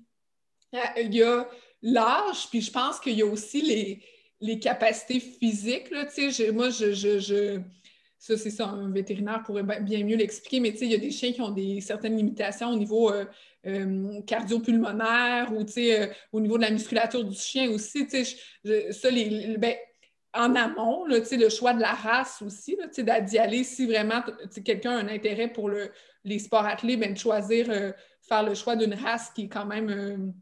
il y a l'âge, puis je pense qu'il y a aussi les, capacités physiques. Là, moi, je, ça, c'est ça, un vétérinaire pourrait bien mieux l'expliquer, mais il y a des chiens qui ont des certaines limitations au niveau euh, euh, cardiopulmonaire ou euh, au niveau de la musculature du chien aussi. ça, les, ben, en amont, là, le choix de la race aussi, d'y aller si vraiment quelqu'un a un intérêt pour le, les sports athlètes, ben, de choisir, faire le choix d'une race qui est quand même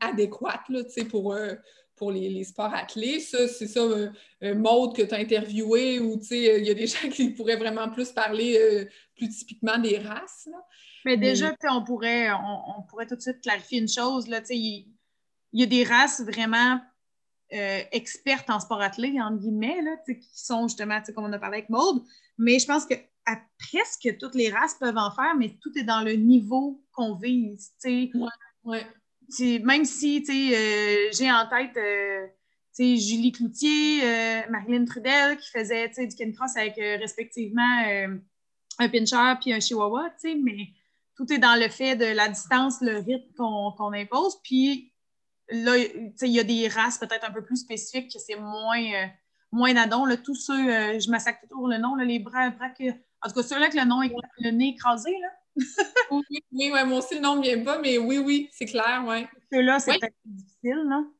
adéquate là, pour, euh, pour les, les, sports athlètes. Ça, c'est ça, euh, euh, mode que tu as interviewé, ou il y a des gens qui pourraient vraiment plus parler plus typiquement des races. Mais déjà, on, pourrait, on, pourrait tout de suite clarifier une chose. Là, il, y a des races vraiment expertes en sport athlète, entre guillemets, là, qui sont justement, comme on a parlé avec Maude, mais je pense que presque toutes les races peuvent en faire, mais tout est dans le niveau qu'on vise. Ouais, ouais même si euh, j'ai en tête euh, Julie Cloutier, euh, Marilyn Trudel qui faisait du canicross avec respectivement un pincher puis un chihuahua, mais tout est dans le fait de la distance, le rythme qu'on impose. Puis là, il y a des races peut-être un peu plus spécifiques que c'est moins moins d'adon. Tous ceux, je massacre toujours le nom, les bras, bras que... En tout cas, ceux-là avec le, nom, le nez écrasé, là. Oui, oui ouais, moi aussi, le nom ne vient pas, mais oui, oui, c'est clair, oui. Ceux-là, c'est peut-être difficile, non?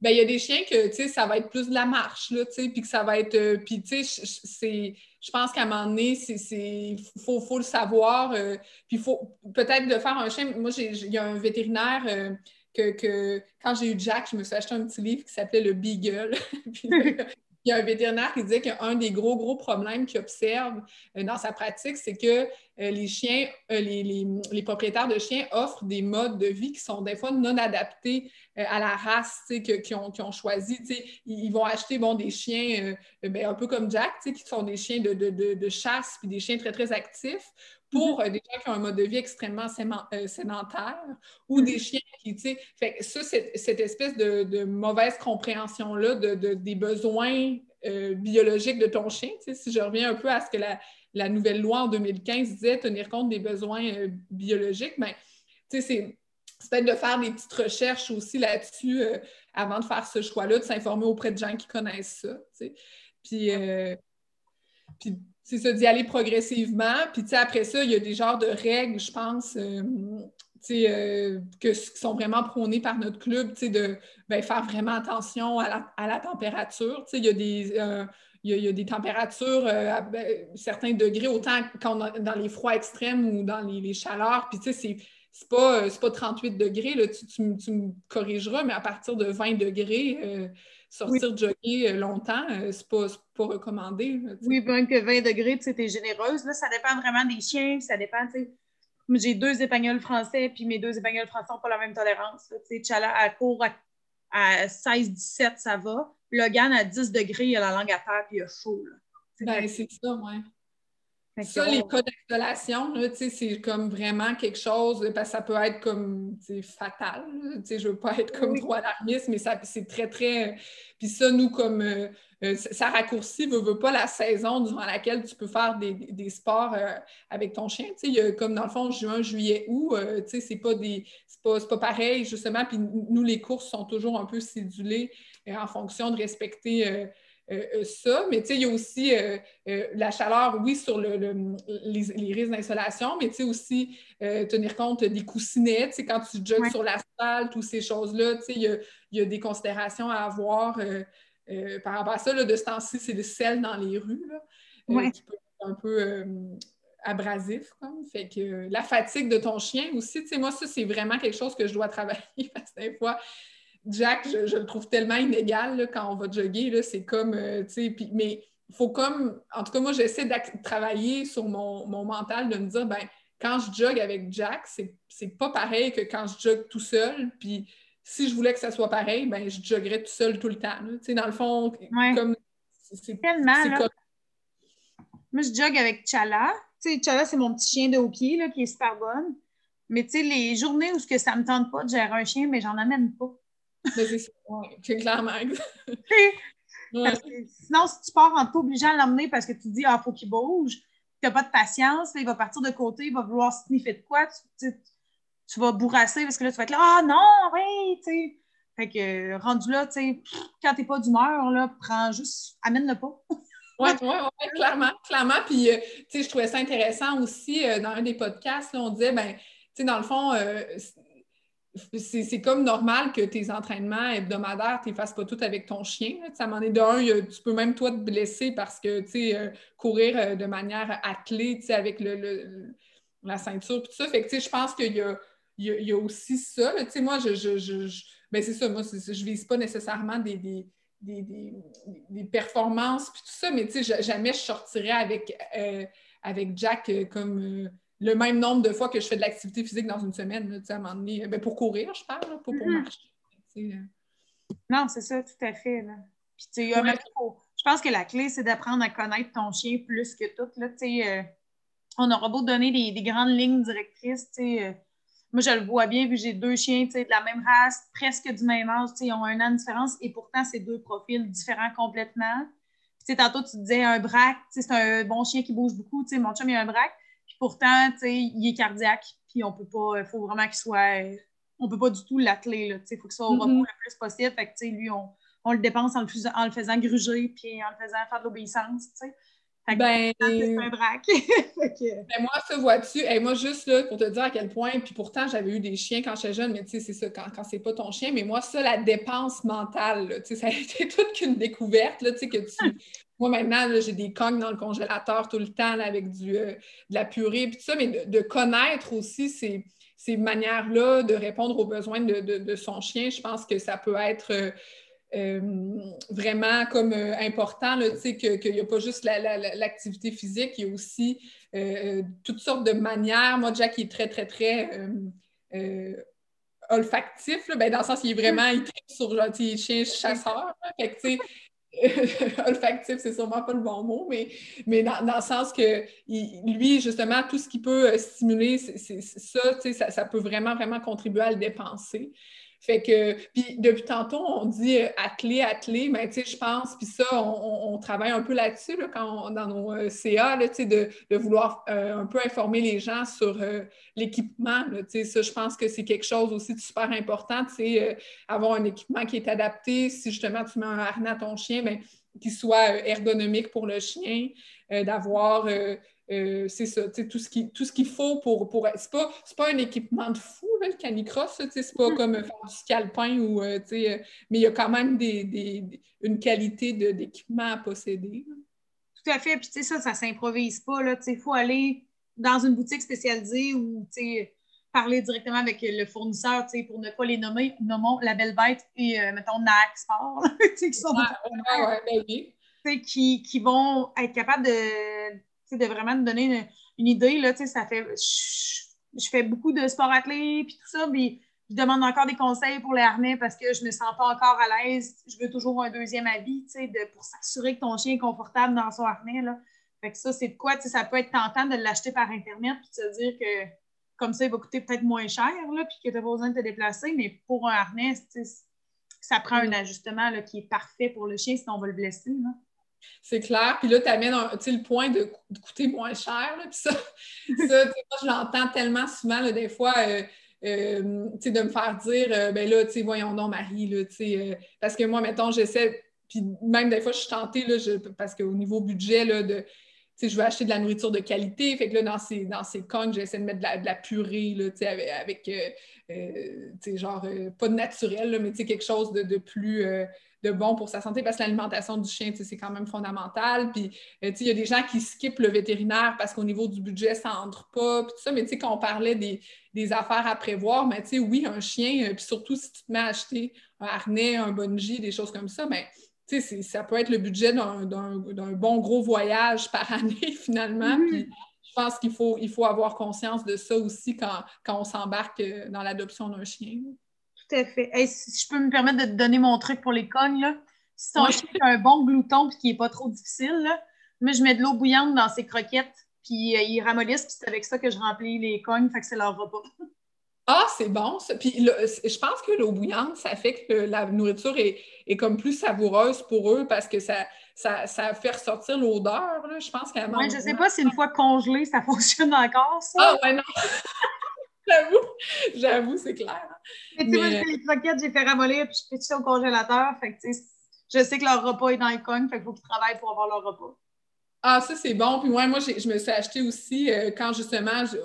Ben, il y a des chiens que, tu sais, ça va être plus de la marche, là, tu sais, puis que ça va être... Euh, puis, tu sais, c'est... Je pense qu'à un moment donné, il faut, faut, le savoir. Euh, puis, il faut peut-être de faire un chien... Moi, il y a un vétérinaire... Euh, que, que, quand j'ai eu Jack, je me suis acheté un petit livre qui s'appelait Le Beagle. puis, il y a un vétérinaire qui disait qu'un des gros, gros problèmes qu'il observe euh, dans sa pratique, c'est que euh, les chiens, euh, les, propriétaires de chiens offrent des modes de vie qui sont des fois non adaptés à la race qu'ils ont, ont, choisi. Ils, vont acheter bon, des chiens ben, un peu comme Jack, qui sont des chiens de, de chasse puis des chiens très, très actifs pour mm-hmm. des gens qui ont un mode de vie extrêmement euh, sédentaire ou des mm-hmm. chiens qui, tu sais, fait que ça, cette, espèce de, mauvaise compréhension-là de, des besoins euh, biologiques de ton chien, tu sais, si je reviens un peu à ce que la, nouvelle loi en 2015 disait, tenir compte des besoins euh, biologiques, bien, tu sais, c'est peut-être de faire des petites recherches aussi là-dessus avant de faire ce choix-là, de s'informer auprès de gens qui connaissent ça, tu sais. Puis, puis c'est ça, d'y aller progressivement. Puis, tu sais, après ça, il y a des genres de règles, je pense, euh, tu sais, euh, qui sont vraiment prônées par notre club, tu sais, de ben, faire vraiment attention à la, température. Tu sais, il y a des... Euh, il y, a, des températures à ben, certains degrés, autant quand dans les froids extrêmes ou dans les, chaleurs. Puis, tu sais, c'est pas, pas 38 degrés, là, tu, tu, me corrigeras, mais à partir de 20 degrés, sortir jogger euh, longtemps, euh, c'est pas, pas recommandé. oui, même que 20 degrés, tu es généreuse. Là, ça dépend vraiment des chiens, ça dépend, tu sais. J'ai deux épagnols français, puis mes deux épagnols français n'ont pas la même tolérance. Tu sais, à court à, 16-17, ça va. Logan, à 10 degrés, il a la langue à terre, puis il a chaud. Ben, c'est ça, ouais. Ça, les cas d'installation, c'est comme vraiment quelque chose, parce que ça peut être comme fatal. Je ne veux pas être comme trop alarmiste, mais c'est très, très. Puis ça, nous, comme euh, euh, ça raccourcit, veut, veut pas la saison durant laquelle tu peux faire des, sports euh, avec ton chien. Il y a comme dans le fond, juin, juillet, août, c'est pas des. pas, pas pareil, justement. Puis nous, les courses sont toujours un peu cédulées en fonction de respecter euh, euh, ça. Mais il y a aussi euh, la chaleur, oui, sur le, les, risques d'insolation, mais aussi tenir compte des coussinets. Quand tu jogues sur l'asphalte, toutes ces choses-là, il y, a, des considérations à avoir par rapport à ça. de ce temps-ci, c'est le sel dans les rues. Là, qui peut être un peu abrasif. Fait que la fatigue de ton chien aussi, moi, ça, c'est vraiment quelque chose que je dois travailler parce que des fois, Jack, je, le trouve tellement inégal quand on va jogger. C'est comme, euh, tu sais, mais il faut comme, en tout cas, moi, j'essaie de travailler sur mon, mental, de me dire, ben quand je jogue avec Jack, c'est pas pareil que quand je jogue tout seul. Puis si je voulais que ça soit pareil, ben je joggerais tout seul tout le temps. Tu sais, dans le fond, comme. C'est tellement. Comme... Moi, je jogue avec Chala. Tu sais, Chala, c'est mon petit chien de haut pied là, qui est super bonne. Mais tu sais, les journées où ce que ça me tente pas de gérer un chien, mais j'en amène pas c'est clairement. sinon, si tu pars en t'obligeant à l'emmener parce que tu dis Ah, faut qu'il bouge, tu n'as pas de patience, il va partir de côté, il va vouloir sniffer de quoi, tu, vas bourrasser parce que là, tu vas être là Ah non, oui, tu sais. Fait que rendu là, tu sais, quand t'es pas d'humeur, là, prends juste, amène-le pas. Oui, ouais, ouais, clairement, clairement. Puis, euh, tu sais, je trouvais ça intéressant aussi euh, dans un des podcasts, là, on disait, ben, tu sais, dans le fond, euh, c'est comme normal que tes entraînements hebdomadaires, tu ne fasses pas tout avec ton chien. Ça m'en est d'un, tu peux même toi te blesser parce que tu euh, courir euh, de manière attelée avec le, la ceinture tout ça. Fait que je pense qu'il y a, il y, a, aussi ça. moi, je, ben, c'est ça, moi, je ne vise pas nécessairement des, des, des, performances puis tout ça, mais jamais je sortirais avec, euh, avec Jack comme le même nombre de fois que je fais de l'activité physique dans une semaine, à un moment donné, ben, pour courir, je parle, pas pour mm-hmm. marcher. Euh. Non, c'est ça, tout à fait. je pense que la clé, c'est d'apprendre à connaître ton chien plus que tout. Là, euh, on aura beau donner des, grandes lignes directrices. Euh, moi, je le vois bien, vu que j'ai deux chiens de la même race, presque du même âge, ils ont un an de différence, et pourtant, c'est deux profils différents complètement. tantôt, tu disais un braque, c'est un bon chien qui bouge beaucoup. Mon chum, il a un braque pourtant, il est cardiaque, puis on peut pas, il faut vraiment qu'il soit, on peut pas du tout l'atteler, il faut qu'il soit au repos mm-hmm. le plus possible. Fait que, lui, on, on le dépense en le, faisant, en le faisant gruger puis en le faisant faire de l'obéissance, tu sais. Ben, c'est un braque. ben moi, ça, vois-tu, et moi, juste là, pour te dire à quel point, puis pourtant, j'avais eu des chiens quand j'étais jeune, mais tu sais, c'est ça, quand, quand c'est pas ton chien, mais moi, ça, la dépense mentale, tu sais, ça a été toute qu'une découverte, là, tu sais, que tu... Moi, maintenant, j'ai des cognes dans le congélateur tout le temps, avec du, euh, de la purée, puis tout ça, mais de, connaître aussi ces, ces manières-là de répondre aux besoins de, de, son chien, je pense que ça peut être... Euh, euh, vraiment comme important, tu sais, qu'il n'y a pas juste l'activité physique, il y a aussi toutes sortes de manières. Moi, Jack, il est très, très, très olfactif, ben, dans le sens qu'il est vraiment, il sur genre, chien chasseur. fait que, tu sais, olfactif, c'est sûrement pas le bon mot, mais, mais dans, dans le sens que lui, justement, tout ce qui peut stimuler, c'est ça, ça, ça peut vraiment, vraiment contribuer à le dépenser. Fait que, puis depuis tantôt, on dit euh, attelé, attelé, mais tu sais, je pense, puis ça, on, travaille un peu là-dessus quand dans nos euh, CA, tu sais, de, vouloir euh, un peu informer les gens sur l'équipement, tu sais, ça, je pense que c'est quelque chose aussi de super important, tu sais, avoir un équipement qui est adapté, si justement tu mets un harnais à ton chien, mais qui soit ergonomique pour le chien, d'avoir euh, c'est ça, tout ce qu'il tout ce qu'il faut pour. pour c'est pas, pas un équipement de fou, le canicross, c'est pas mm. comme faire du scalpin ou euh, euh, mais il y a quand même des, une qualité d'équipement à posséder. Tout à fait. Puis ça, ça s'improvise pas. Il faut aller dans une boutique spécialisée ou parler directement avec le fournisseur pour ne pas les nommer. Nommons la belle bête et mettons NAC Sport, qui sont ben qui, qui vont être capables de de vraiment te donner une, idée, là, ça fait. Je, fais beaucoup de sport athlé, puis tout ça, puis je demande encore des conseils pour les harnais parce que je ne me sens pas encore à l'aise. Je veux toujours un deuxième avis, de, pour s'assurer que ton chien est confortable dans son harnais, là. Fait que ça, c'est de quoi, ça peut être tentant de l'acheter par Internet, puis de se dire que comme ça, il va coûter peut-être moins cher, là, puis que tu n'as pas besoin de te déplacer, mais pour un harnais, ça prend un ajustement là, qui est parfait pour le chien, sinon on va le blesser. Là. C'est clair. Puis là, tu amènes le point de, coûter moins cher. Puis ça, je l'entends tellement souvent, des fois, euh, euh, de me faire dire, euh, ben là, voyons donc, Marie, là, parce que moi, mettons, j'essaie, puis même des fois, je suis tentée, là, parce qu'au niveau budget, là, de, je veux acheter de la nourriture de qualité. Fait que là, dans ces, dans ces j'essaie de mettre de la, purée, là, avec, avec genre, pas de naturel, mais quelque chose de, de plus de bon pour sa santé parce que l'alimentation du chien, c'est quand même fondamental. Puis, euh, il y a des gens qui skippent le vétérinaire parce qu'au niveau du budget, ça n'entre pas. Puis tout ça, mais quand on parlait des, affaires à prévoir, mais oui, un chien, euh, puis surtout si tu te mets à acheter un harnais, un bungee, des choses comme ça, mais ça peut être le budget d'un bon gros voyage par année, finalement. Puis, je pense qu'il faut, il faut avoir conscience de ça aussi quand, quand on s'embarque euh, dans l'adoption d'un chien. Tout à fait. si je peux me permettre de te donner mon truc pour les cognes, là. si ton chien a un bon glouton et qui n'est pas trop difficile, là, moi, je mets de l'eau bouillante dans ses croquettes, puis euh, ils ramollissent, puis c'est avec ça que je remplis les cognes, fait que c'est leur repas. Ah, c'est bon ça. Puis je pense que l'eau bouillante, ça fait que la nourriture est, comme plus savoureuse pour eux parce que ça, ça, ça fait ressortir l'odeur. Je pense qu'à ouais, Je ne sais pas si une fois congelé, ça fonctionne encore, ça. Ah, ouais, non. j'avoue, j'avoue, c'est clair. Mais tu sais, les croquettes, j'ai fait ramollir puis je fais ça au congélateur. Fait que, je sais que leur repas est dans le cogne, fait qu'il faut qu'ils travaillent pour avoir leur repas. Ah, ça, c'est bon. Puis moi, moi je me suis acheté aussi, euh, quand justement, je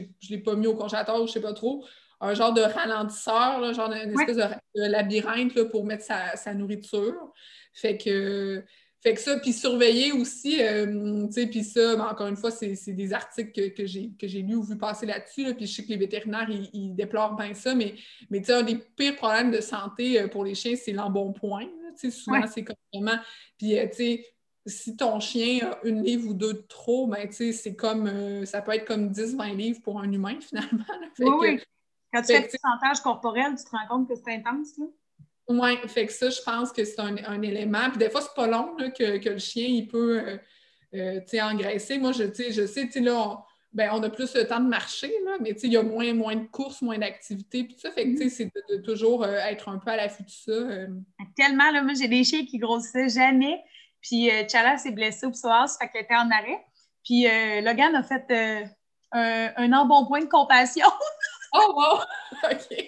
ne l'ai pas mis au congélateur ou je ne sais pas trop, un genre de ralentisseur, là, genre une espèce de, labyrinthe là, pour mettre sa, sa, nourriture. Fait que fait que ça, puis surveiller aussi, euh, tu sais, puis ça, ben, encore une fois, c'est des articles que, j'ai lus ou vu passer là-dessus, puis je sais que les vétérinaires, ils, déplorent bien ça, mais, mais tu sais, un des pires problèmes de santé euh, pour les chiens, c'est l'embonpoint, tu sais, souvent, c'est comme vraiment, puis tu sais, si ton chien a une livre ou deux de trop, ben, c'est comme, ça peut être comme 10-20 livres pour un humain, finalement. oui, oui. Quand tu fais le pourcentage corporel, tu te rends compte que c'est intense, là? Oui, fait que ça, je pense que c'est un, élément. Puis des fois, c'est pas long que, le chien, il peut euh, euh, engraisser. Moi, je, je sais, là, on, ben, on a plus le temps de marcher, là, mais il y a moins, moins de courses, moins d'activités. Puis ça, fait que c'est de, toujours euh, être un peu à l'affût de ça. Tellement, là, moi, j'ai des chiens qui grossissaient jamais. Puis Chala s'est blessé au psoas, fait qu'elle était en arrêt. Puis Logan a fait un, un embonpoint de compassion. oh, wow! OK.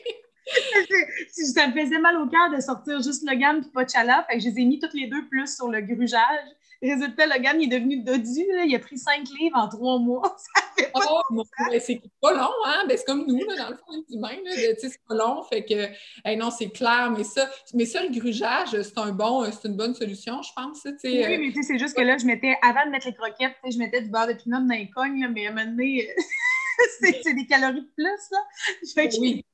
ça me faisait mal au cœur de sortir juste Logan et pas Chala. Fait que je les ai mis toutes les deux plus sur le grugeage. Résultat, Logan il est devenu dodu. il a pris cinq livres en trois mois. oh, c'est pas long, hein? Ben, c'est comme nous, dans le fond, du même. C'est pas long. Fait que, non, c'est clair. Mais ça, mais ça, le grugeage, c'est un bon, c'est une bonne solution, je pense. oui, euh, mais c'est juste que là, je mettais, avant de mettre les croquettes, je mettais du beurre de pinot dans les cognes, mais à un moment donné, c'est des calories de plus. Là. oui.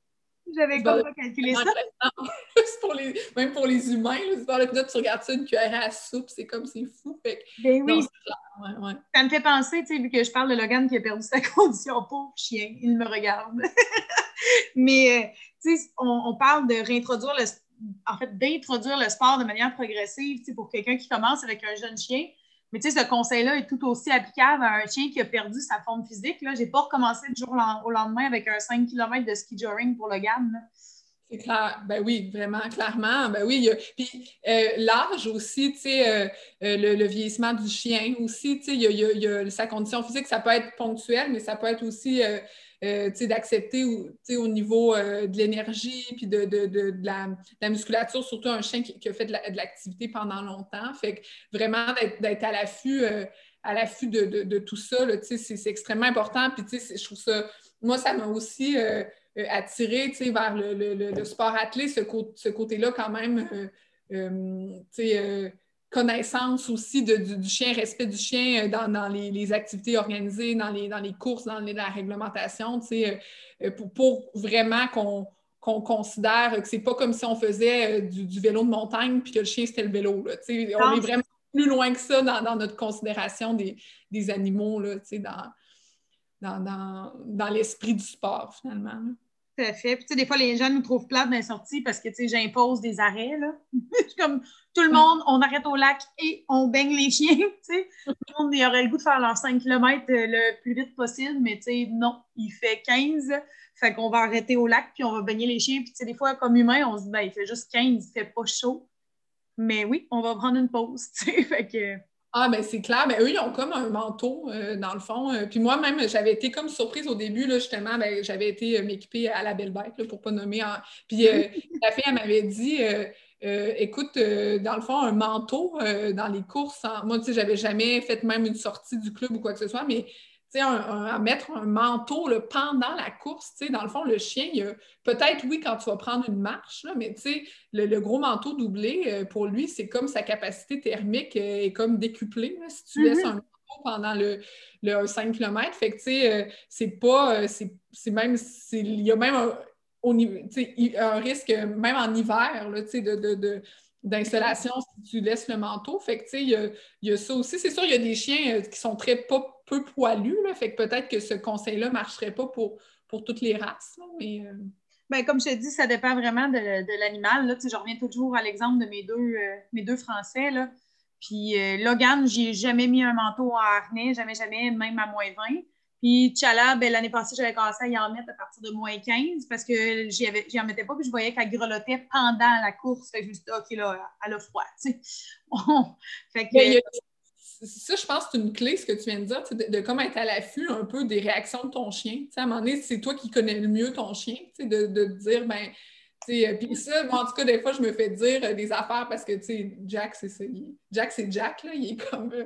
J'avais pas calculé ça. pour les, même pour les humains, là, tu regardes ça, une cuillère à soupe, c'est comme c'est fou. Fait ben oui. Ça me fait penser, tu sais, vu que je parle de Logan qui a perdu sa condition, pauvre chien, il me regarde. Mais, euh, tu sais, on, parle de réintroduire le en fait, d'introduire le sport de manière progressive, tu sais, pour quelqu'un qui commence avec un jeune chien. Mais tu sais, ce conseil-là est tout aussi applicable à un chien qui a perdu sa forme physique. Je n'ai pas recommencé du jour au lendemain avec un 5 km de ski joring pour le GAN. C'est clair. Ben oui, vraiment, clairement. Ben oui, puis euh, l'âge aussi, tu sais, euh, euh, le, vieillissement du chien aussi, tu sais, il y, a, sa condition physique, ça peut être ponctuel, mais ça peut être aussi euh, d'accepter au niveau euh, de l'énergie puis de, la, musculature, surtout un chien qui, a fait de l'activité pendant longtemps. Fait que vraiment d'être à l'affût euh, à l'affût de, tout ça, c'est extrêmement important. Puis je trouve ça, moi, ça m'a aussi attiré vers le, sport athlé, ce, ce côté-là quand même connaissance aussi du, chien, respect du chien euh, dans, les, activités organisées, dans les, dans les courses, dans la réglementation, euh, euh, pour, pour, vraiment qu'on considère que c'est pas comme si on faisait du, vélo de montagne puis que le chien c'était le vélo. on est vraiment plus loin que ça dans, notre considération des, animaux là, dans, dans, dans l'esprit du sport finalement. Tout à fait. Puis, tu sais, des fois, les gens nous trouvent plates dans les sorties parce que, tu sais, j'impose des arrêts, là. comme tout le monde, on arrête au lac et on baigne les chiens, tu sais. Tout le monde, aurait le goût de faire leurs 5 km euh, le plus vite possible, mais, tu sais, non, il fait 15. Fait qu'on va arrêter au lac puis on va baigner les chiens. Puis, tu sais, des fois, comme humain, on se dit, ben, il fait juste 15, il fait pas chaud. Mais oui, on va prendre une pause, tu sais. Fait que ah, ben c'est clair. Mais eux, ils ont comme un manteau, euh, dans le fond. Euh, puis moi-même, j'avais été comme surprise au début, là, justement, ben, j'avais été euh, m'équiper à la belle bête, là, pour pas nommer. Puis la fille, elle m'avait dit écoute, dans le fond, un manteau dans les courses, moi, tu sais, j'avais jamais fait même une sortie du club ou quoi que ce soit, mais à mettre un manteau pendant la course, dans le fond, le chien, peut-être, oui, quand tu vas prendre une marche, là, mais le, le, gros manteau doublé, euh, pour lui, c'est comme sa capacité thermique euh, est comme décuplée si tu laisses mm-hmm. un manteau pendant le, le 5 km. Fait que, euh, c'est pas, c'est même, il y a même un, un risque, même en hiver, là, de, de d'installation si tu laisses le manteau. Fait que, tu sais, il y, a ça aussi. C'est sûr, il y a des chiens qui sont très pas peu poilu, là, fait que peut-être que ce conseil-là ne marcherait pas pour, pour toutes les races. mais, euh, ben, comme je te dis, ça dépend vraiment de, l'animal. Je reviens toujours à l'exemple de mes deux, euh, mes deux Français. Là. Puis euh, Logan, j'ai jamais mis un manteau en harnais, jamais, jamais, même à moins 20. Puis Chala, ben, l'année passée, j'avais commencé à y en mettre à partir de moins 15 parce que j'y en mettais pas, puis je voyais qu'elle grelottait pendant la course. Fait que je me suis dit, OK, là, elle a froid. fait que, ça, je pense que c'est une clé, ce que tu viens de dire, de, comment être à l'affût un peu des réactions de ton chien. à un moment donné, c'est toi qui connais le mieux ton chien, de, de dire, ben, euh, puis ça, moi, en tout cas, des fois, je me fais dire euh, des affaires parce que, tu sais, Jack, c'est ça. Jack, c'est Jack, là. Il est comme... Euh,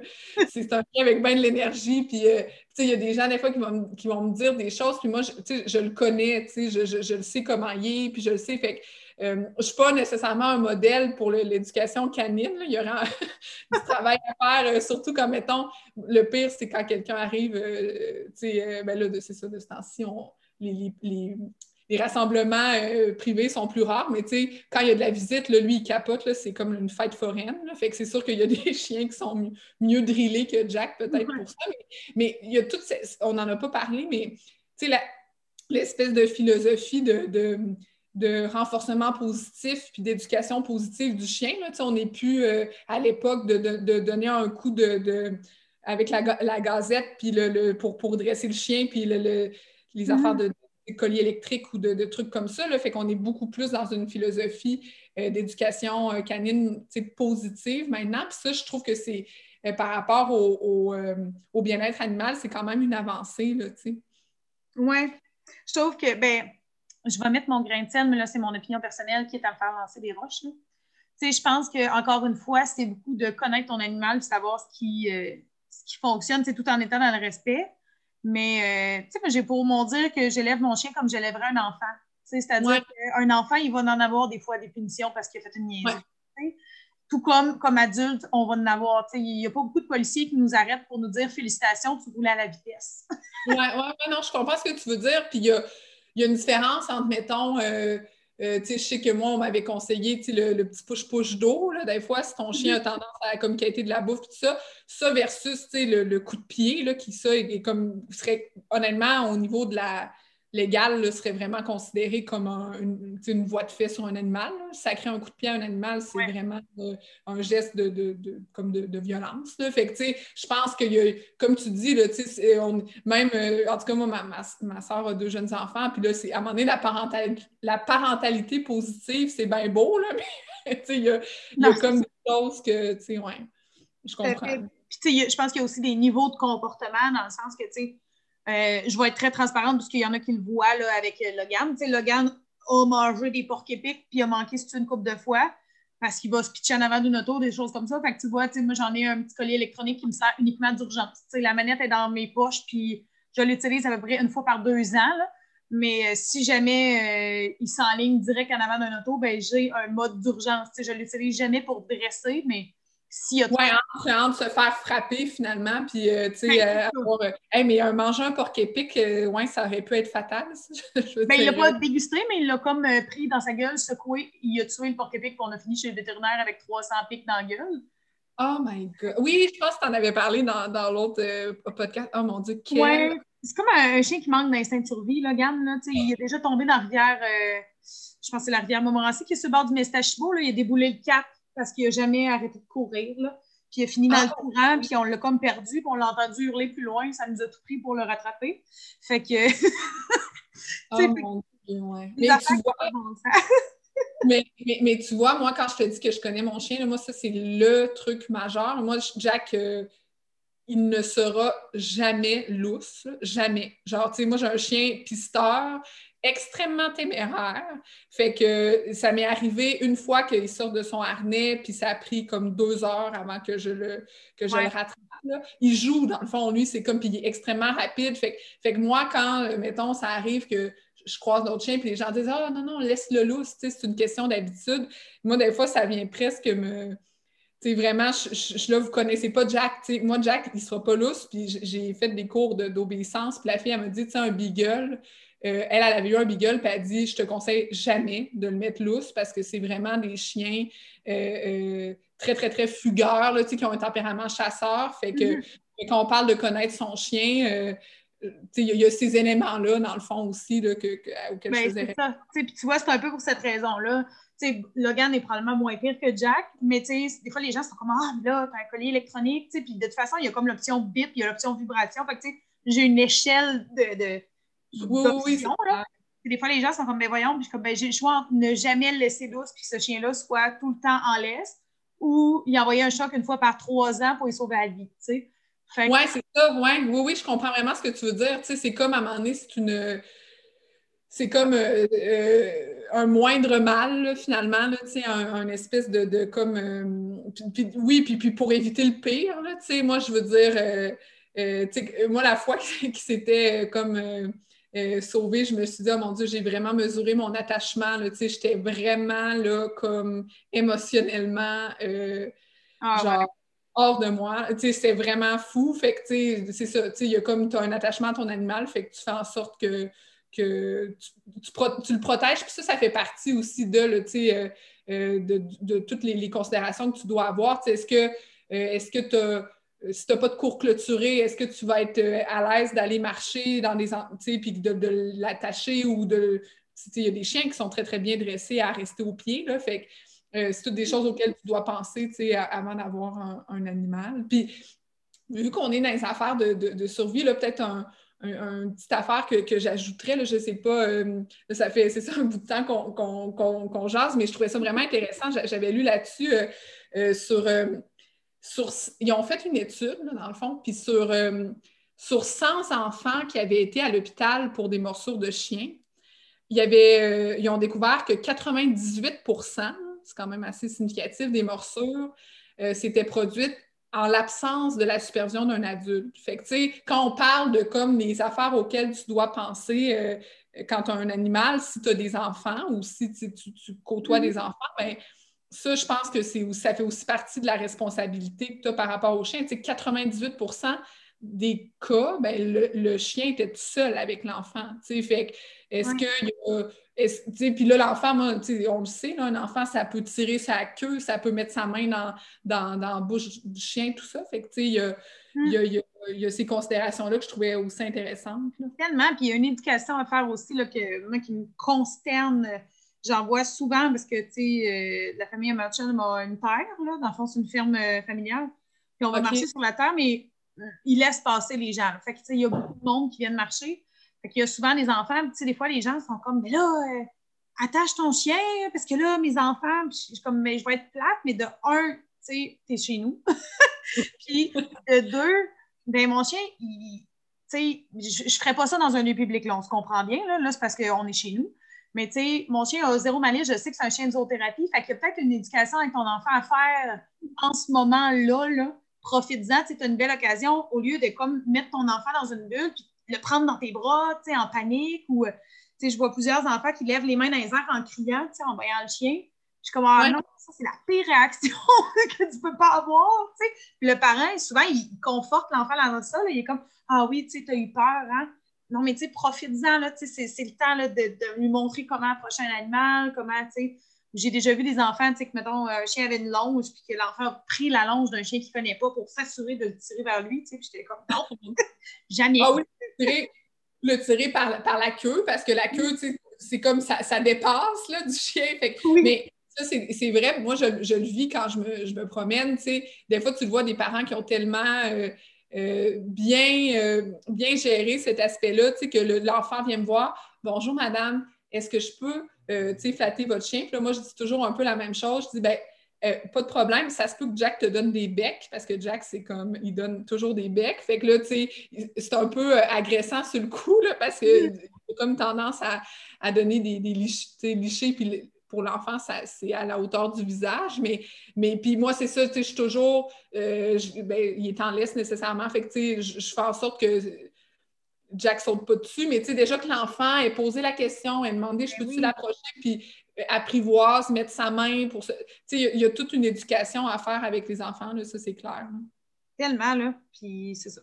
c'est un chien avec bien de l'énergie. Puis, tu sais, il y a des gens, des fois, qui vont, qui vont me dire des choses. Puis moi, tu sais, je le connais, tu sais, je, je, je, le sais comment il est. Puis je le sais. Fait que euh, je ne suis pas nécessairement un modèle pour l'éducation canine. Il y aura du travail à faire, euh, surtout quand, mettons, le pire, c'est quand quelqu'un arrive, euh, tu sais, ben là, c'est ça, de ce temps-ci, les, rassemblements privés sont plus rares, mais tu sais, quand il y a de la visite, lui, il capote, c'est comme une fête foraine. fait que c'est sûr qu'il y a des chiens qui sont mieux, drillés que Jack, peut-être pour ça. Mais, il y a toutes ces, on n'en a pas parlé, mais tu sais, l'espèce de philosophie de de renforcement positif puis d'éducation positive du chien. Là. On n'est plus euh, à l'époque de, donner un coup de, avec la, gazette puis le, pour, pour dresser le chien puis les mm-hmm. affaires de, collier électrique ou de, trucs comme ça. Là. Fait qu'on est beaucoup plus dans une philosophie euh, d'éducation euh, canine positive maintenant. Puis ça, je trouve que c'est par rapport au, au bien-être animal, c'est quand même une avancée. Oui. Je trouve que, ben, je vais mettre mon grain de sel, mais là, c'est mon opinion personnelle qui est à me faire lancer des roches. Je pense qu'encore une fois, c'est beaucoup de connaître ton animal, de savoir ce qui, euh, ce qui fonctionne, tout en étant dans le respect. Mais, euh, j'ai pour mon dire que j'élève mon chien comme j'élèverais un enfant. C'est-à-dire qu'un enfant, il va en avoir des fois des punitions parce qu'il a fait une niaiserie. Tout comme, comme adulte, on va en avoir. Il n'y a pas beaucoup de policiers qui nous arrêtent pour nous dire félicitations, tu roulais à la vitesse. oui, ouais, non, je comprends ce que tu veux dire. Puis il y a, y a, une différence entre, mettons, euh, euh, je sais que moi, on m'avait conseillé le, le, petit push-push d'eau. Des fois, si ton chien a mhm. tendance à comme de la bouffe, tout ça, ça versus le, le, coup de pied, là, qui ça est, comme serait honnêtement au niveau de la légal serait vraiment considéré comme une, une, voie de fait sur un animal. Sacrer un coup de pied à un animal, c'est vraiment euh, un geste de, comme de, violence. Fait que, je pense y a, comme tu dis, là, on, même, euh, en tout cas, moi, ma, ma, soeur a deux jeunes enfants, puis là, c'est à un moment donné, la, parentalité, la parentalité positive, c'est bien beau, là, mais il y a, y a comme des choses que, tu sais, ouais, je comprends. Puis, je pense qu'il y a aussi des niveaux de comportement dans le sens que, tu sais, euh, je vais être très transparente parce qu'il y en a qui le voient là, avec euh, Logan. Tu Logan a mangé des porcs épics puis a manqué une coupe de fois parce qu'il va se pitcher en avant d'une auto, des choses comme ça. Fait que tu vois, moi, j'en ai un petit collier électronique qui me sert uniquement d'urgence. La manette est dans mes poches puis je l'utilise à peu près une fois par deux ans. Mais euh, si jamais il s'enligne direct en avant d'une auto, ben, j'ai un mode d'urgence. Je l'utilise jamais pour dresser, mais s'il y a ouais, entre, se faire frapper finalement, puis euh, tu sais, euh, avoir. Euh, mais un manger un porc épic, ouais, ça aurait pu être fatal. ben, il l'a pas dégusté, mais il l'a comme pris dans sa gueule, secoué, il a tué le porc épic, puis on a fini chez le vétérinaire avec 300 pics dans la gueule. Oh my God! Oui, je pense que tu en avais parlé dans, dans l'autre podcast. Oh mon Dieu, quel... Ouais, c'est comme un, chien qui manque d'instinct de survie, là, Gann, là, il est déjà tombé dans la rivière, je pense que c'est la rivière Montmorency qui est sur le bord du Mestachibo, là, il a déboulé le cap parce qu'il n'a jamais arrêté de courir. Là. Puis il a fini dans le ah. courant, puis on l'a comme perdu, puis on l'a entendu hurler plus loin. Ça nous a tout pris pour le rattraper. Fait que. oh mon Dieu, ouais. Mais tu, vois, mais, mais, tu vois, moi, quand je te dis que je connais mon chien, moi, ça, c'est le truc majeur. Moi, Jack, euh, il ne sera jamais lousse. Jamais. Genre, tu sais, moi, j'ai un chien pisteur extrêmement téméraire. Fait que ça m'est arrivé une fois qu'il sort de son harnais, puis ça a pris comme deux heures avant que je le, que je le rattrape. Il joue, dans le fond, lui, c'est comme, puis il est extrêmement rapide. Fait, fait que moi, quand, euh, mettons, ça arrive que je croise d'autres chiens, puis les gens disent Ah, non, non, laisse-le lousse, c'est une question d'habitude. Moi, des fois, ça vient presque me. Tu sais, vraiment, je, je, là, vous connaissez pas Jack. moi, Jack, il sera pas lousse, puis j'ai fait des cours d'obéissance, puis la fille, elle me dit, tu sais, un beagle, euh, elle, elle avait eu un beagle, puis elle a dit Je te conseille jamais de le mettre lousse parce que c'est vraiment des chiens euh, euh, très, très, très fugueurs, là, qui ont un tempérament chasseur. Fait que mhm. quand on parle de connaître son chien, il y, a ces éléments-là, dans le fond aussi, là, que, que, auxquels ben, je faisais. ça. Puis tu vois, c'est un peu pour cette raison-là. Logan est probablement moins pire que Jack, mais des fois, les gens sont comme Ah, là, t'as un collier électronique. Puis de toute façon, il y a comme l'option bip, il y a l'option vibration. Fait que j'ai une échelle de oui, oui, Des fois, les gens sont comme, ben voyons, puis comme, ben, j'ai le choix entre ne jamais le laisser douce, puis que ce chien-là soit tout le temps en laisse, ou y envoyer un choc une fois par trois ans pour y sauver la vie, tu sais. Oui, c'est ça, ouais. Oui, oui, je comprends vraiment ce que tu veux dire. Tu sais, c'est comme à un moment donné, c'est une. C'est comme euh, euh, un moindre mal, finalement, là, un, un, espèce de, de comme. Euh, oui, puis, puis pour éviter le pire, là, moi, je veux dire. moi, la fois qui s'était comme euh, sauvé, je me suis dit, oh mon Dieu, j'ai vraiment mesuré mon attachement. J'étais vraiment là, comme émotionnellement euh, ah, genre, hors de moi. C'était vraiment fou. Fait que c'est ça, il y a comme tu as un attachement à ton animal, fait que tu fais en sorte que, que tu, le protèges. Puis ça, ça fait partie aussi de, euh, de, de, toutes les, les, considérations que tu dois avoir. Est-ce que est-ce que tu as euh, si tu n'as pas de cours clôturé, est-ce que tu vas être euh, à l'aise d'aller marcher dans des puis de, de l'attacher ou de. Il y a des chiens qui sont très, très bien dressés à rester au pied. Là, fait euh, c'est toutes des choses auxquelles tu dois penser avant d'avoir un, animal. Puis, vu qu'on est dans les affaires de, survie, peut-être un, une petite affaire que, j'ajouterais, je ne sais pas, ça fait c'est ça un bout de temps qu'on jase, mais je trouvais ça vraiment intéressant. J'avais lu là-dessus sur ils ont fait une étude, dans le fond, puis sur, euh, sur 100 enfants qui avaient été à l'hôpital pour des morsures de chiens, avait, ils ont découvert que 98% c'est quand même assez significatif, des morsures s'étaient produites en l'absence de la supervision d'un adulte. Fait que, tu sais, quand on parle de comme les affaires auxquelles tu dois penser euh, quand tu as un animal, si tu as des enfants ou si tu, côtoies des mm-hmm. enfants, bien, ça, je pense que ça fait aussi partie de la responsabilité que tu as par rapport au chien. Tu sais, 98% des cas, ben, le, chien était tout seul avec l'enfant. Fait est-ce qu'il y a puis là, l'enfant, on le sait, un enfant, ça peut tirer sa queue, ça peut mettre sa main dans, dans, dans la bouche du chien, tout ça. Fait que, il y a, il y, a, ces considérations-là que je trouvais aussi intéressantes. Tellement. Puis il y a une éducation à faire aussi là, que, moi, qui me consterne. J'en vois souvent parce que, tu sais, euh, la famille Merchant a une terre, là. Dans le fond, c'est une ferme euh, familiale. Puis on va marcher sur la terre, mais euh, ils laissent passer les gens. Fait que, tu sais, il y a beaucoup de monde qui viennent marcher. Fait qu'il y a souvent des enfants, tu sais, des fois, les gens sont comme, mais là, euh, attache ton chien, parce que là, mes enfants, je suis comme, mais je vais être plate, mais de un, tu sais, t'es chez nous. puis de deux, ben mon chien, il, tu sais, je ne ferais pas ça dans un lieu public, là, on se comprend bien, là, là c'est parce qu'on est chez nous. Mais tu sais, mon chien a zéro malice, je sais que c'est un chien de zoothérapie, fait qu'il y a peut-être une éducation avec ton enfant à faire en ce moment-là, là. Profites-en, tu as une belle occasion, au lieu de comme mettre ton enfant dans une bulle, puis le prendre dans tes bras, tu sais, en panique, ou, tu sais, je vois plusieurs enfants qui lèvent les mains dans les airs en criant, tu sais, en voyant le chien. Je suis comme, ah non, ça, c'est la pire réaction que tu peux pas avoir, tu sais. Puis le parent, souvent, il conforte l'enfant dans ça, là, il est comme, ah oui, tu sais, t'as eu peur, hein. Non, mais tu sais, profites-en, là, tu sais, c'est le temps là, de, de, lui montrer comment approcher un animal, comment, tu sais, j'ai déjà vu des enfants, tu sais, que, mettons, un chien avait une longe, puis que l'enfant a pris la longe d'un chien qu'il ne connaît pas pour s'assurer de le tirer vers lui, tu sais, puis j'étais comme, non, jamais. Ah oui, le tirer, par, par la queue, parce que la queue, tu sais, c'est comme ça, ça dépasse, là, du chien. Fait, Mais ça, c'est vrai, moi, je, je, le vis quand je me, je me promène, tu sais. Des fois, tu vois des parents qui ont tellement... Euh, euh, bien, euh, bien géré cet aspect-là, tu sais, que l'enfant vient me voir. Bonjour, madame, est-ce que je peux euh, flatter votre chien. Puis là, moi, je dis toujours un peu la même chose. Je dis, ben, euh, pas de problème, ça se peut que Jack te donne des becs, parce que Jack, c'est comme, il donne toujours des becs. Fait que là, tu sais, c'est un peu agressant sur le coup, là, parce que a comme tendance à, donner des, des lichés, puis pour l'enfant, c'est à la hauteur du visage. Mais, mais puis moi, c'est ça, tu sais, je suis toujours, ben, il est en laisse nécessairement. Fait que, tu sais, je fais en sorte que Jack saute pas dessus, mais tu sais, déjà que l'enfant ait posé la question, ait demandé je ben peux-tu l'approcher, puis euh, apprivoise, mettre sa main pour ça. Tu sais, il y, a toute une éducation à faire avec les enfants, là, ça, c'est clair. Tellement, là. Puis c'est ça.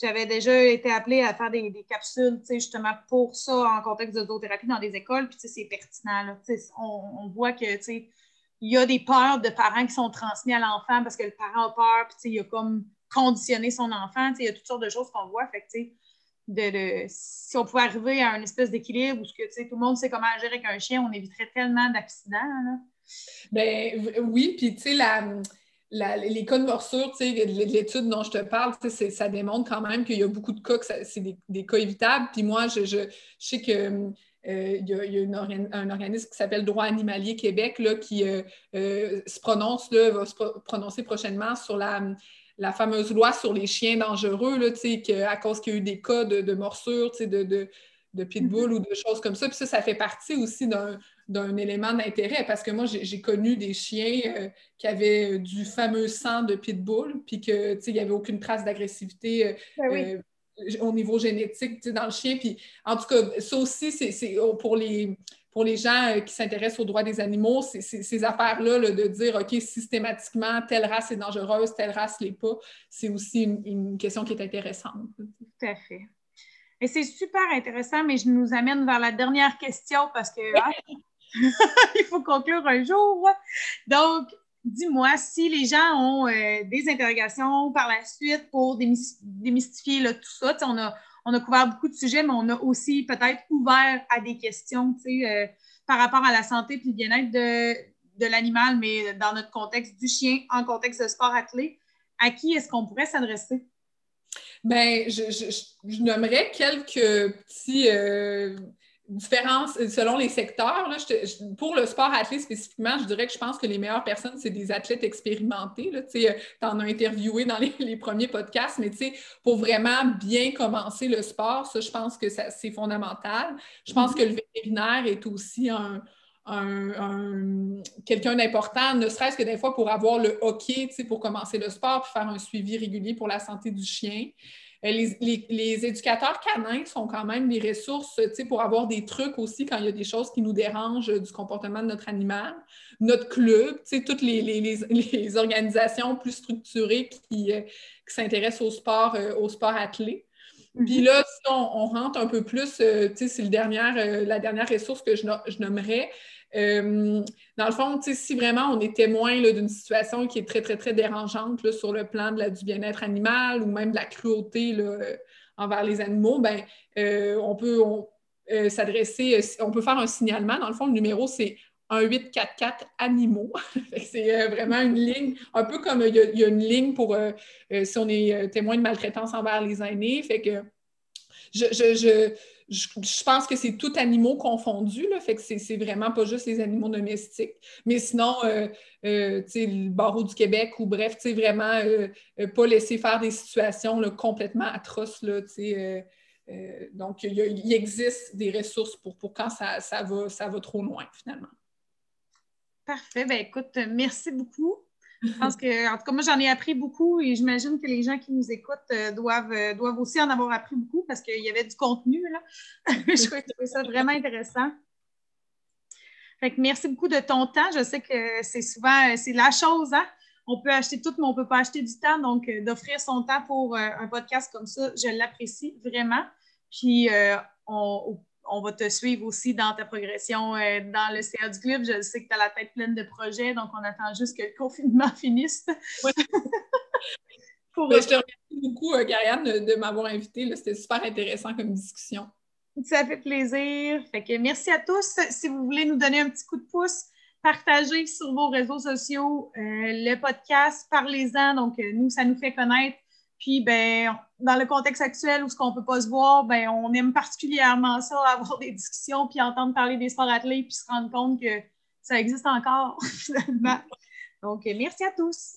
J'avais déjà été appelée à faire des, capsules, tu sais, justement pour ça, en contexte de zoothérapie dans des écoles, puis c'est pertinent, là. Sais, on, voit que, il y a des peurs de parents qui sont transmis à l'enfant parce que le parent a peur, puis il a comme conditionné son enfant, il y a toutes sortes de choses qu'on voit, fait que, sais, de, si on pouvait arriver à un espèce d'équilibre où que, tout le monde sait comment agir avec un chien, on éviterait tellement d'accidents. Ben oui, puis tu sais, la, les cas de morsure, l'étude dont je te parle, ça démontre quand même qu'il y a beaucoup de cas que c'est des, cas évitables. Puis moi, je, je, sais que euh, il y a, un organisme qui s'appelle Droit animalier Québec là, qui euh, euh, se prononce, là, va se prononcer prochainement sur la, la fameuse loi sur les chiens dangereux, là, que, à cause qu'il y a eu des cas de, de morsure, de, de, de pitbull mm-hmm. ou de choses comme ça. Puis ça, ça fait partie aussi d'un élément d'intérêt parce que moi, j'ai connu des chiens euh, qui avaient du fameux sang de pitbull, puis qu'il n'y avait aucune trace d'agressivité euh, ben euh, au niveau génétique dans le chien. Puis en tout cas, ça aussi, c'est pour les pour les gens euh, qui s'intéressent aux droits des animaux, ces affaires-là, de dire, OK, systématiquement, telle race est dangereuse, telle race l'est pas, c'est aussi une, question qui est intéressante. Tout à fait. Et c'est super intéressant, mais je nous amène vers la dernière question parce que hein, il faut conclure un jour. Donc, dis-moi, si les gens ont euh, des interrogations par la suite pour démystifier tout ça, on a, on a couvert beaucoup de sujets, mais on a aussi peut-être ouvert à des questions euh, par rapport à la santé et le bien-être de, l'animal, mais dans notre contexte du chien, en contexte de sport athlé. À qui est-ce qu'on pourrait s'adresser? Bien, je, nommerais quelques petits, euh, différence selon les secteurs. Là, pour le sport athlète spécifiquement, je dirais que je pense que les meilleures personnes, c'est des athlètes expérimentés. Tu en as interviewé dans les, premiers podcasts, mais pour vraiment bien commencer le sport, ça, je pense que c'est fondamental. Je pense mm-hmm. que le vétérinaire est aussi un, quelqu'un d'important, ne serait-ce que des fois pour avoir le hockey, pour commencer le sport, puis faire un suivi régulier pour la santé du chien. Euh, les, éducateurs canins sont quand même des ressources pour avoir des trucs aussi quand il y a des choses qui nous dérangent du comportement de notre animal. Notre club, toutes les, organisations plus structurées qui, euh, s'intéressent au sport, euh, au sport athlé. Mm-hmm. Puis là, si on, rentre un peu plus, c'est la dernière ressource que je, je nommerais, euh, dans le fond, si vraiment on est témoin d'une situation qui est très, très, très dérangeante sur le plan du bien-être animal ou même de la cruauté euh, envers les animaux, ben, euh, on peut s'adresser, on peut faire un signalement. Dans le fond, le numéro, c'est 1844 animaux. c'est vraiment une ligne, un peu comme il y, a, une ligne pour si on est témoin de maltraitance envers les aînés. Fait que je, pense que c'est tout animaux confondus, là, fait que c'est vraiment pas juste les animaux domestiques. Mais sinon, euh, euh, le barreau du Québec ou bref, vraiment euh, pas laisser faire des situations complètement atroces. Là, donc, il, existe des ressources pour, pour quand ça, ça, va, ça va trop loin, finalement. Parfait. Ben, écoute, merci beaucoup. Je pense que, en tout cas, moi, j'en ai appris beaucoup et j'imagine que les gens qui nous écoutent euh, doivent, euh, doivent aussi en avoir appris beaucoup parce qu'il y avait du contenu. Là. je trouvais ça vraiment intéressant. Merci beaucoup de ton temps. Je sais que c'est souvent, euh, c'est la chose, hein? On peut acheter tout, mais on ne peut pas acheter du temps. Donc, d'offrir son temps pour un podcast comme ça, je l'apprécie vraiment. Puis, on, on va te suivre aussi dans ta progression euh, dans le CA du club. Je sais que tu as la tête pleine de projets, donc on attend juste que le confinement finisse. Ben, je te remercie beaucoup, euh, Gariane, de, m'avoir invité. C'était super intéressant comme discussion. Ça fait plaisir. Fait que merci à tous. Si vous voulez nous donner un petit coup de pouce, partagez sur vos réseaux sociaux euh, le podcast, parlez-en. Donc, nous, ça nous fait connaître. Puis, ben, dans le contexte actuel où ce qu'on peut pas se voir, ben, on aime particulièrement ça, avoir des discussions, puis entendre parler des sports athlètes, puis se rendre compte que ça existe encore, finalement. Donc, merci à tous.